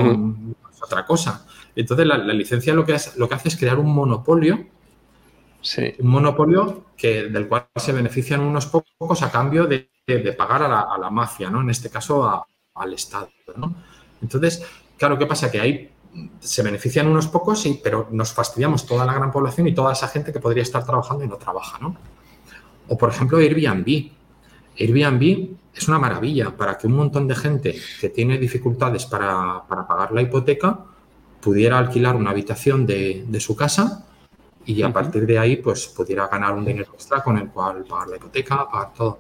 es otra cosa. Entonces, la, licencia lo que, lo que hace es crear un monopolio. Un monopolio que, del cual se benefician unos pocos a cambio de, pagar a la, mafia, ¿no? En este caso, al Estado, Entonces, claro, ¿qué pasa? Que ahí se benefician unos pocos, sí, pero nos fastidiamos toda la gran población y toda esa gente que podría estar trabajando y no trabaja, ¿no? O, por ejemplo, Airbnb. Airbnb es una maravilla para que un montón de gente que tiene dificultades para, para pagar la hipoteca pudiera alquilar una habitación de, su casa y a partir de ahí pues pudiera ganar un dinero extra con el cual pagar la hipoteca, pagar todo.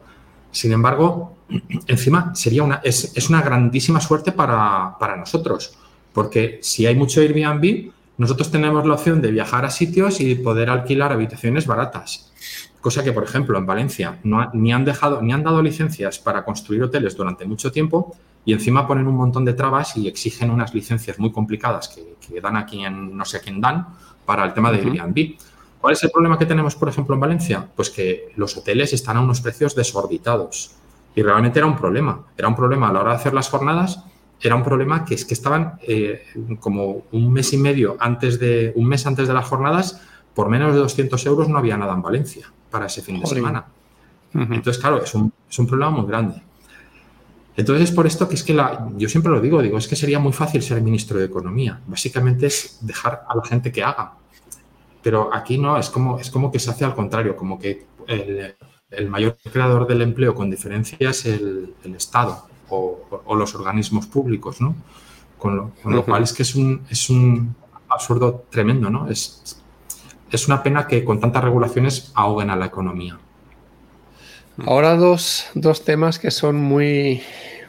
Sin embargo, <clears throat> encima sería una, es, es una grandísima suerte para, para, nosotros, porque si hay mucho Airbnb, nosotros tenemos la opción de viajar a sitios y poder alquilar habitaciones baratas. Cosa que, por ejemplo, en Valencia no ni han dejado, ni han dado licencias para construir hoteles durante mucho tiempo y encima ponen un montón de trabas y exigen unas licencias muy complicadas que, dan aquí en no sé quién dan para el tema de Airbnb. ¿Cuál es el problema que tenemos, por ejemplo, en Valencia? Pues que los hoteles están a unos precios desorbitados. Y realmente era un problema. Era un problema a la hora de hacer las jornadas. Era un problema que es que estaban eh, como un mes y medio antes de, un mes antes de las jornadas, por menos de 200 euros no había nada en Valencia para ese fin de semana. Entonces, claro, es un, es un problema muy grande. Entonces es por esto que es que la, yo siempre lo digo, digo, es que sería muy fácil ser ministro de Economía. Básicamente es dejar a la gente que haga. Pero aquí no, es como, es como que se hace al contrario, como que el, mayor creador del empleo con diferencia es el, Estado o, los organismos públicos, ¿no? Con lo, cual es que es un, es un absurdo tremendo, ¿no? Es, es una pena que con tantas regulaciones ahoguen a la economía. Ahora dos, dos, temas que son muy,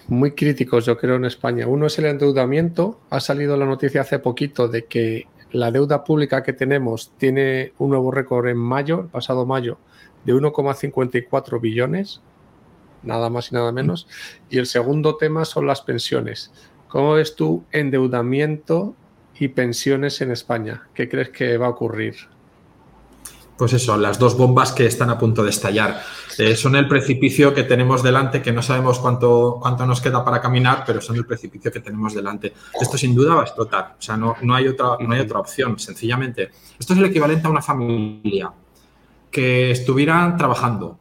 muy críticos, yo creo, en España. Uno es el endeudamiento. Ha salido la noticia hace poquito de que la deuda pública que tenemos tiene un nuevo récord en mayo, pasado mayo, de 1,54 billones, nada más y nada menos. Y el segundo tema son las pensiones. ¿Cómo ves tú endeudamiento y pensiones en España? ¿Qué crees que va a ocurrir? Pues eso, las dos bombas que están a punto de estallar. Eh, son el precipicio que tenemos delante, que no sabemos cuánto, cuánto nos queda para caminar, pero son el precipicio que tenemos delante. Esto sin duda va a explotar, o sea, no, no, hay, otra, no hay otra opción, sencillamente. Esto es el equivalente a una familia que estuvieran trabajando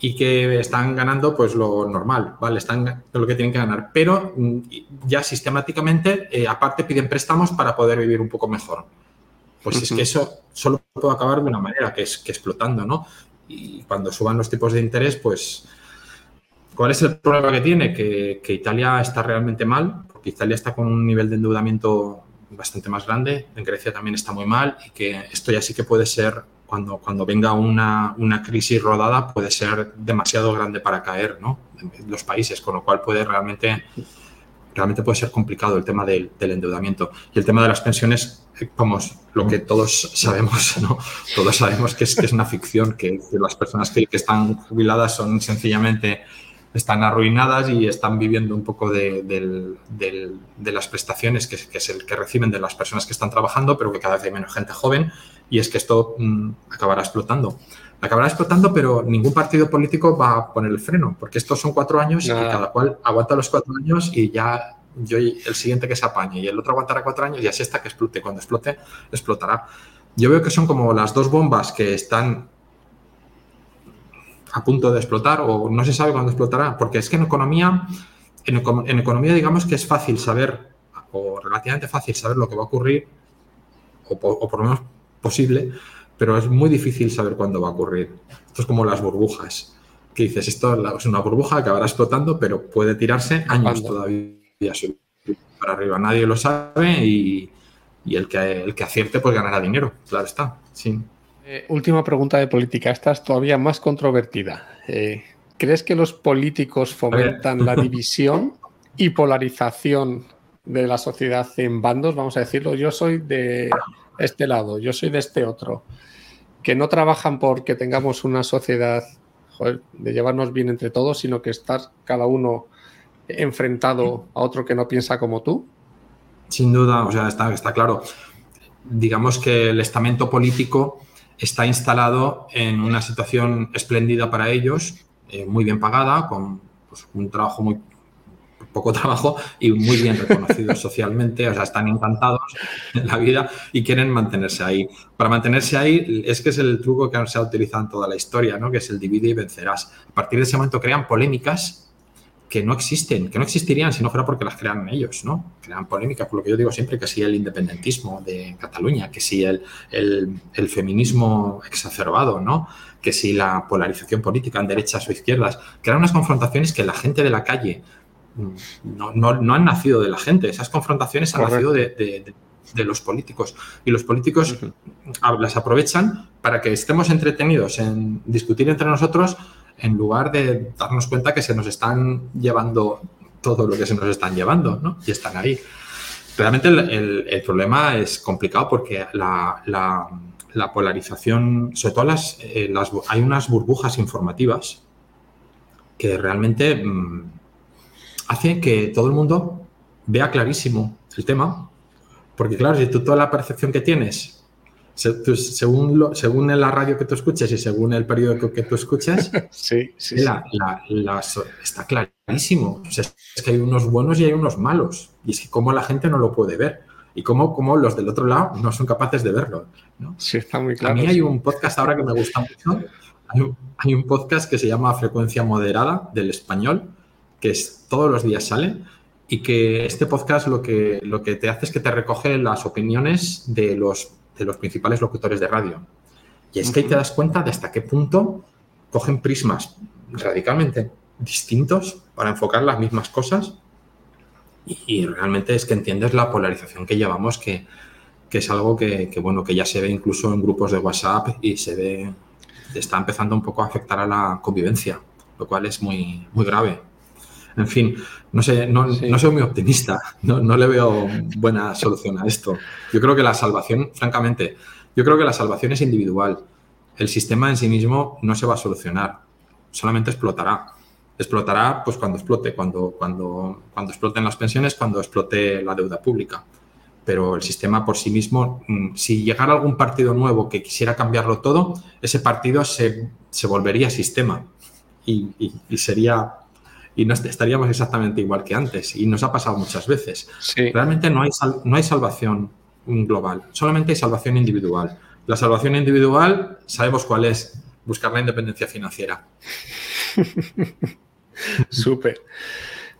y que están ganando pues lo normal, ¿vale? Están lo que tienen que ganar, pero mm, ya sistemáticamente, eh, aparte, piden préstamos para poder vivir un poco mejor. Pues es que eso solo puede acabar de una manera, que es que explotando, ¿no? Y cuando suban los tipos de interés, pues, ¿cuál es el problema que tiene? Que, Italia está realmente mal, porque Italia está con un nivel de endeudamiento bastante más grande, en Grecia también está muy mal y que esto ya sí que puede ser, cuando, cuando venga una, una crisis rodada, puede ser demasiado grande para caer, ¿no? Los países, con lo cual puede realmente realmente puede ser complicado el tema del, endeudamiento. Y el tema de las pensiones, vamos, lo que todos sabemos, ¿no? Todos sabemos que es, que es una ficción, que, las personas que, están jubiladas son sencillamente están arruinadas y están viviendo un poco de, las prestaciones que, es el que reciben de las personas que están trabajando, pero que cada vez hay menos gente joven y es que esto mm, acabará explotando acabará explotando, pero ningún partido político va a poner el freno, porque estos son cuatro años y cada cual aguanta los cuatro años y ya yo el siguiente que se apañe y el otro aguantará cuatro años y así está que explote. Cuando explote, explotará. Yo veo que son como las dos bombas que están a punto de explotar o no se sabe cuándo explotará, porque es que en economía en, economía digamos que es fácil saber, o relativamente fácil saber lo que va a ocurrir, o, por lo menos posible, pero es muy difícil saber cuándo va a ocurrir. Esto es como las burbujas, que dices, esto es una burbuja que acabará explotando, pero puede tirarse años todavía para arriba. Nadie lo sabe y, el, que, el que acierte pues ganará dinero, claro está. Sí. Eh, última pregunta de política, esta es todavía más controvertida. Eh, ¿Crees que los políticos fomentan la división y polarización de la sociedad en bandos? Vamos a decirlo, yo soy de este lado, yo soy de este otro. Que no trabajan porque tengamos una sociedad de llevarnos bien entre todos, sino que estar cada uno enfrentado a otro que no piensa como tú. Sin duda, o sea, está, está claro. Digamos que el estamento político está instalado en una situación espléndida para ellos, eh, muy bien pagada, con pues, un trabajo muy poco trabajo y muy bien reconocidos <laughs> socialmente, o sea, están encantados en la vida y quieren mantenerse ahí. Para mantenerse ahí es que es el truco que se ha utilizado en toda la historia, ¿no? que es el divide y vencerás. A partir de ese momento crean polémicas que no existen, que no existirían si no fuera porque las crean ellos, ¿no? Crean polémicas, por lo que yo digo siempre, que si el independentismo de Cataluña, que si el, el, feminismo exacerbado, ¿no? Que si la polarización política en derechas o izquierdas, crean unas confrontaciones que la gente de la calle no, no, no han nacido de la gente, esas confrontaciones han nacido de, de, los políticos. Y los políticos las aprovechan para que estemos entretenidos en discutir entre nosotros en lugar de darnos cuenta que se nos están llevando todo lo que se nos están llevando, ¿no? Y están ahí. Realmente el, problema es complicado porque la, polarización, sobre todo eh, las, hay unas burbujas informativas que realmente mm, hacen que todo el mundo vea clarísimo el tema, porque claro, si tú toda la percepción que tienes según, según la radio que tú escuches y según el periódico que tú escuches, <laughs> sí, sí, está clarísimo. es que hay unos buenos y hay unos malos. Y es que cómo la gente no lo puede ver. Y cómo, cómo los del otro lado no son capaces de verlo. ¿no? Sí, está muy claro. A mí hay un podcast ahora que me gusta mucho. Hay un, hay un podcast que se llama Frecuencia Moderada del Español, que es, todos los días sale y que este podcast lo que, lo que te hace es que te recoge las opiniones de los de los principales locutores de radio. Y es que ahí te das cuenta de hasta qué punto cogen prismas radicalmente distintos para enfocar las mismas cosas y, realmente es que entiendes la polarización que llevamos, que, es algo que, bueno, que ya se ve incluso en grupos de WhatsApp y se ve, está empezando un poco a afectar a la convivencia, lo cual es muy, muy grave. En fin, no sé, no, soy muy optimista, <laughs> no, le veo buena solución a esto. Yo creo que la salvación, francamente, yo creo que la salvación es individual. El sistema en sí mismo no se va a solucionar, solamente explotará. Explotará pues cuando explote, cuando, cuando, cuando exploten las pensiones, cuando explote la deuda pública. Pero el sistema por sí mismo, mm, si llegara algún partido nuevo que quisiera cambiarlo todo, ese partido se, volvería sistema y, y sería y no estaríamos exactamente igual que antes. Y nos ha pasado muchas veces. Realmente no hay, no hay salvación global, solamente hay salvación individual. La salvación individual, sabemos cuál es, buscar la independencia financiera. <laughs> Súper.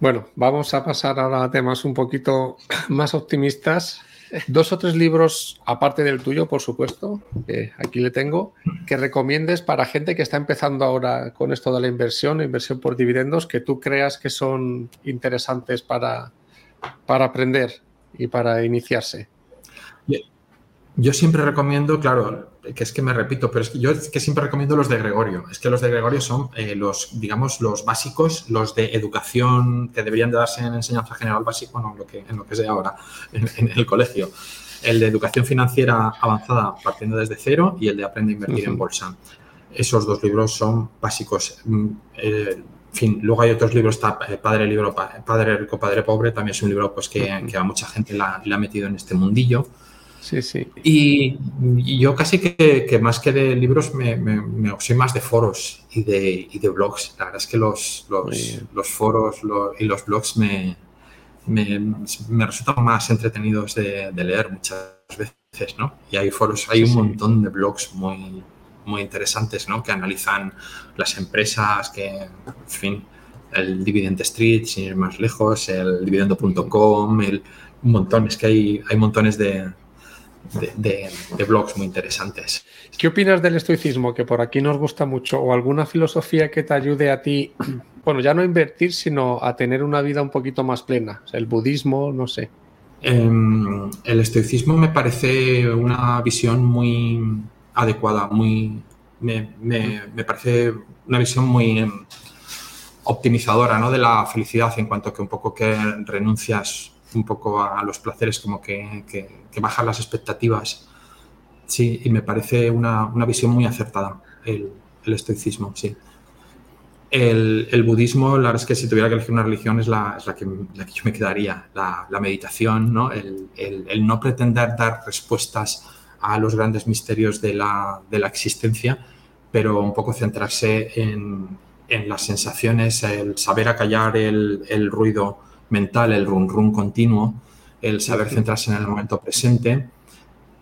Bueno, vamos a pasar ahora a temas un poquito más optimistas. Dos o tres libros, aparte del tuyo, por supuesto, que aquí le tengo, que recomiendes para gente que está empezando ahora con esto de la inversión, inversión por dividendos, que tú creas que son interesantes para, para aprender y para iniciarse. Yo siempre recomiendo, claro, que es que me repito, pero es que yo es que siempre recomiendo los de Gregorio. Es que los de Gregorio son eh, los, digamos, los básicos, los de educación que deberían de darse en enseñanza general básica, bueno, lo que, en lo que sea ahora, en, el colegio. El de educación financiera avanzada partiendo desde cero y el de aprende a invertir en bolsa. Esos dos libros son básicos. Mm, eh, en fin, luego hay otros libros, está eh, Padre Libro, Padre Rico, Padre Pobre, también es un libro pues, que, a mucha gente la, le ha metido en este mundillo. Sí, sí. Y, yo casi que, más que de libros me, soy más de foros y de, de blogs. La verdad es que los, los, foros y los blogs me, me, resultan más entretenidos de, leer muchas veces, ¿no? Y hay foros, hay un montón de blogs muy, muy interesantes, ¿no? Que analizan las empresas, que, en fin, el Dividend Street, sin ir más lejos, el dividendo.com, un montón, es que hay, hay montones de, de, blogs muy interesantes. ¿Qué opinas del estoicismo, que por aquí nos gusta mucho, o alguna filosofía que te ayude a ti, <clears throat> bueno, ya no a invertir, sino a tener una vida un poquito más plena? el budismo, no sé. Em, el estoicismo me parece una visión muy adecuada, muy, me, me, parece una visión muy em, optimizadora ¿no? de la felicidad en cuanto que un poco que renuncias un poco a, los placeres, como que, que, bajan las expectativas. Sí, y me parece una, una visión muy acertada el, estoicismo, sí. El, el, budismo, la verdad es que si tuviera que elegir una religión es la, es la, que, la que, yo me quedaría, la, la meditación, ¿no? El, el, no pretender dar respuestas a los grandes misterios de la, de existencia, pero un poco centrarse en, en, las sensaciones, el saber acallar el ruido mental, el run run continuo, el saber centrarse en el momento presente,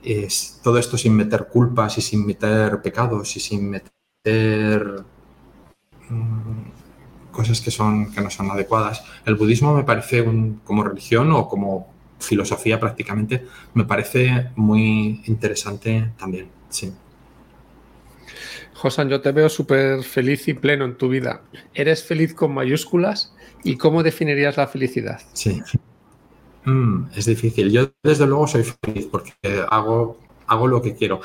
es, todo esto sin meter culpas y sin meter pecados y sin meter mm, cosas que, son, que no son adecuadas. El budismo me parece como religión o como filosofía prácticamente, me parece muy interesante también, sí. Josan, yo te veo súper feliz y pleno en tu vida. ¿Eres feliz con mayúsculas? ¿Y cómo definirías la felicidad? Sí. Mm, es difícil. Yo desde luego soy feliz porque hago, hago lo que quiero.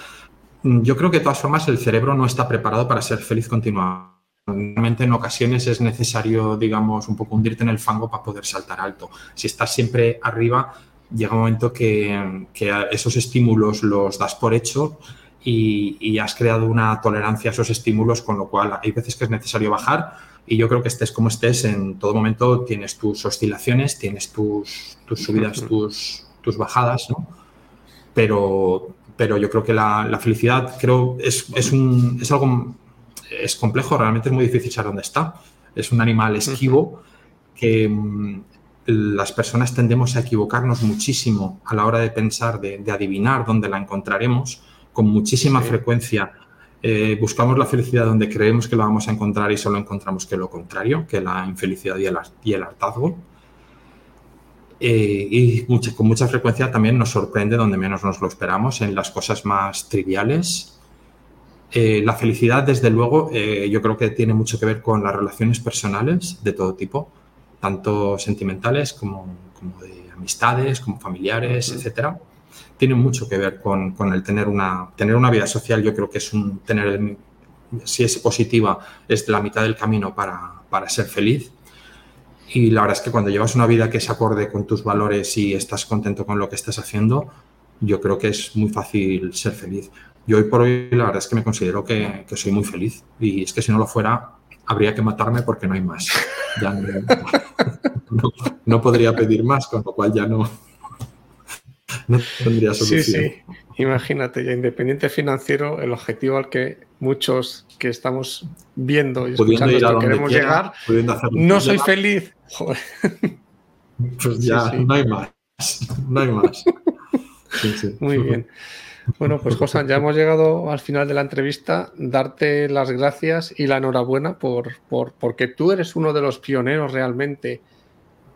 Mm, yo creo que de todas formas el cerebro no está preparado para ser feliz continuamente. En ocasiones es necesario, digamos, un poco hundirte en el fango para poder saltar alto. Si estás siempre arriba, llega un momento que, esos estímulos los das por hecho y, has creado una tolerancia a esos estímulos, con lo cual hay veces que es necesario bajar y yo creo que estés como estés, en todo momento tienes tus oscilaciones, tienes tus, tus subidas, tus, tus bajadas, ¿no? Pero, pero yo creo que la, la felicidad creo es, es, un, es algo es complejo, realmente es muy difícil saber dónde está. Es un animal esquivo que mm, las personas tendemos a equivocarnos muchísimo a la hora de pensar, de, de adivinar dónde la encontraremos con muchísima frecuencia eh, buscamos la felicidad donde creemos que la vamos a encontrar y solo encontramos que lo contrario, que la infelicidad y el, hartazgo. Eh, y con mucha frecuencia también nos sorprende donde menos nos lo esperamos, en las cosas más triviales. Eh, la felicidad, desde luego, yo creo que tiene mucho que ver con las relaciones personales de todo tipo, tanto sentimentales como, como de amistades, como familiares, etcétera tiene mucho que ver con, con, el tener una, tener una vida social. Yo creo que es un tener, si es positiva, es la mitad del camino para, para ser feliz. Y la verdad es que cuando llevas una vida que se acorde con tus valores y estás contento con lo que estás haciendo, yo creo que es muy fácil ser feliz. Yo hoy por hoy la verdad es que me considero que, que soy muy feliz y es que si no lo fuera habría que matarme porque no hay más. Ya no, <laughs> no podría pedir más, con lo cual ya no, <laughs> no tendría solución. Sí, sí. Imagínate, ya independiente financiero, el objetivo al que muchos que estamos viendo y escuchando esto queremos llegar, no soy feliz. <laughs> Pues ya, no hay más. No hay más. Muy <laughs> bien. Bueno, pues José, ya hemos llegado al final de la entrevista. Darte las gracias y la enhorabuena por, por porque tú eres uno de los pioneros realmente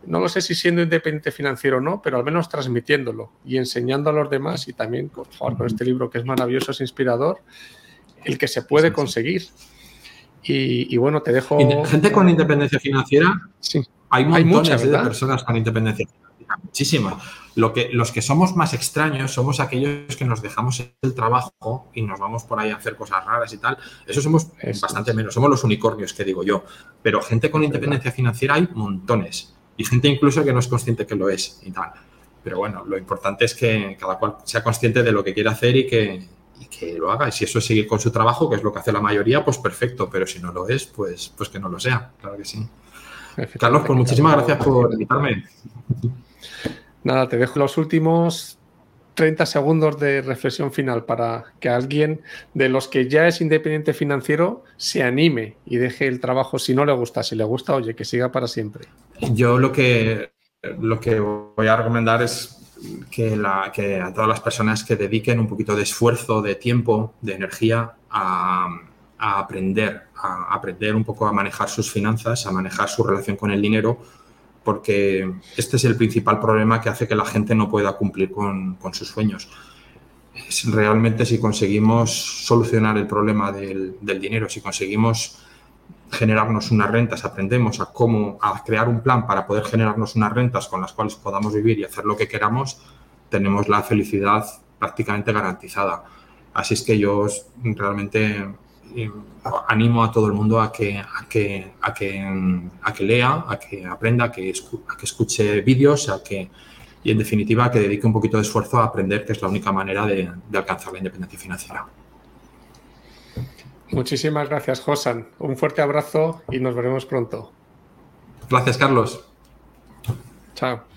no lo sé si siendo independiente financiero o no, pero al menos transmitiéndolo y enseñando a los demás y también, por favor, con este libro que es maravilloso, es inspirador, el que se puede conseguir. Y, bueno, te dejo... Gente con independencia financiera, sí. hay montones hay muchas, de personas con independencia financiera, muchísimas. Lo que, los que somos más extraños somos aquellos que nos dejamos el trabajo y nos vamos por ahí a hacer cosas raras y tal. Eso somos bastante menos, somos los unicornios que digo yo. Pero gente con independencia financiera hay montones y gente incluso que no es consciente que lo es y tal. Pero bueno, lo importante es que cada cual sea consciente de lo que quiere hacer y que, que lo haga. Y si eso es seguir con su trabajo, que es lo que hace la mayoría, pues perfecto. Pero si no lo es, pues, pues que no lo sea. Claro que sí. Carlos, pues muchísimas gracias por invitarme. Nada, te dejo los últimos 30 segundos de reflexión final para que alguien de los que ya es independiente financiero se anime y deje el trabajo si no le gusta. Si le gusta, oye, que siga para siempre. Yo lo que, lo que voy a recomendar es que, a todas las personas que dediquen un poquito de esfuerzo, de tiempo, de energía a, a aprender, a aprender un poco a manejar sus finanzas, a manejar su relación con el dinero, porque este es el principal problema que hace que la gente no pueda cumplir con, sus sueños. Realmente si conseguimos solucionar el problema del, del, dinero, si conseguimos generarnos unas rentas, aprendemos a cómo a crear un plan para poder generarnos unas rentas con las cuales podamos vivir y hacer lo que queramos, tenemos la felicidad prácticamente garantizada. Así es que yo realmente animo a todo el mundo a que, a que, a que, a que lea, a que aprenda, a que, a que escuche vídeos, a que, y en definitiva a que dedique un poquito de esfuerzo a aprender, que es la única manera de, de alcanzar la independencia financiera. Muchísimas gracias, Josan. Un fuerte abrazo y nos veremos pronto. Gracias, Carlos. Chao.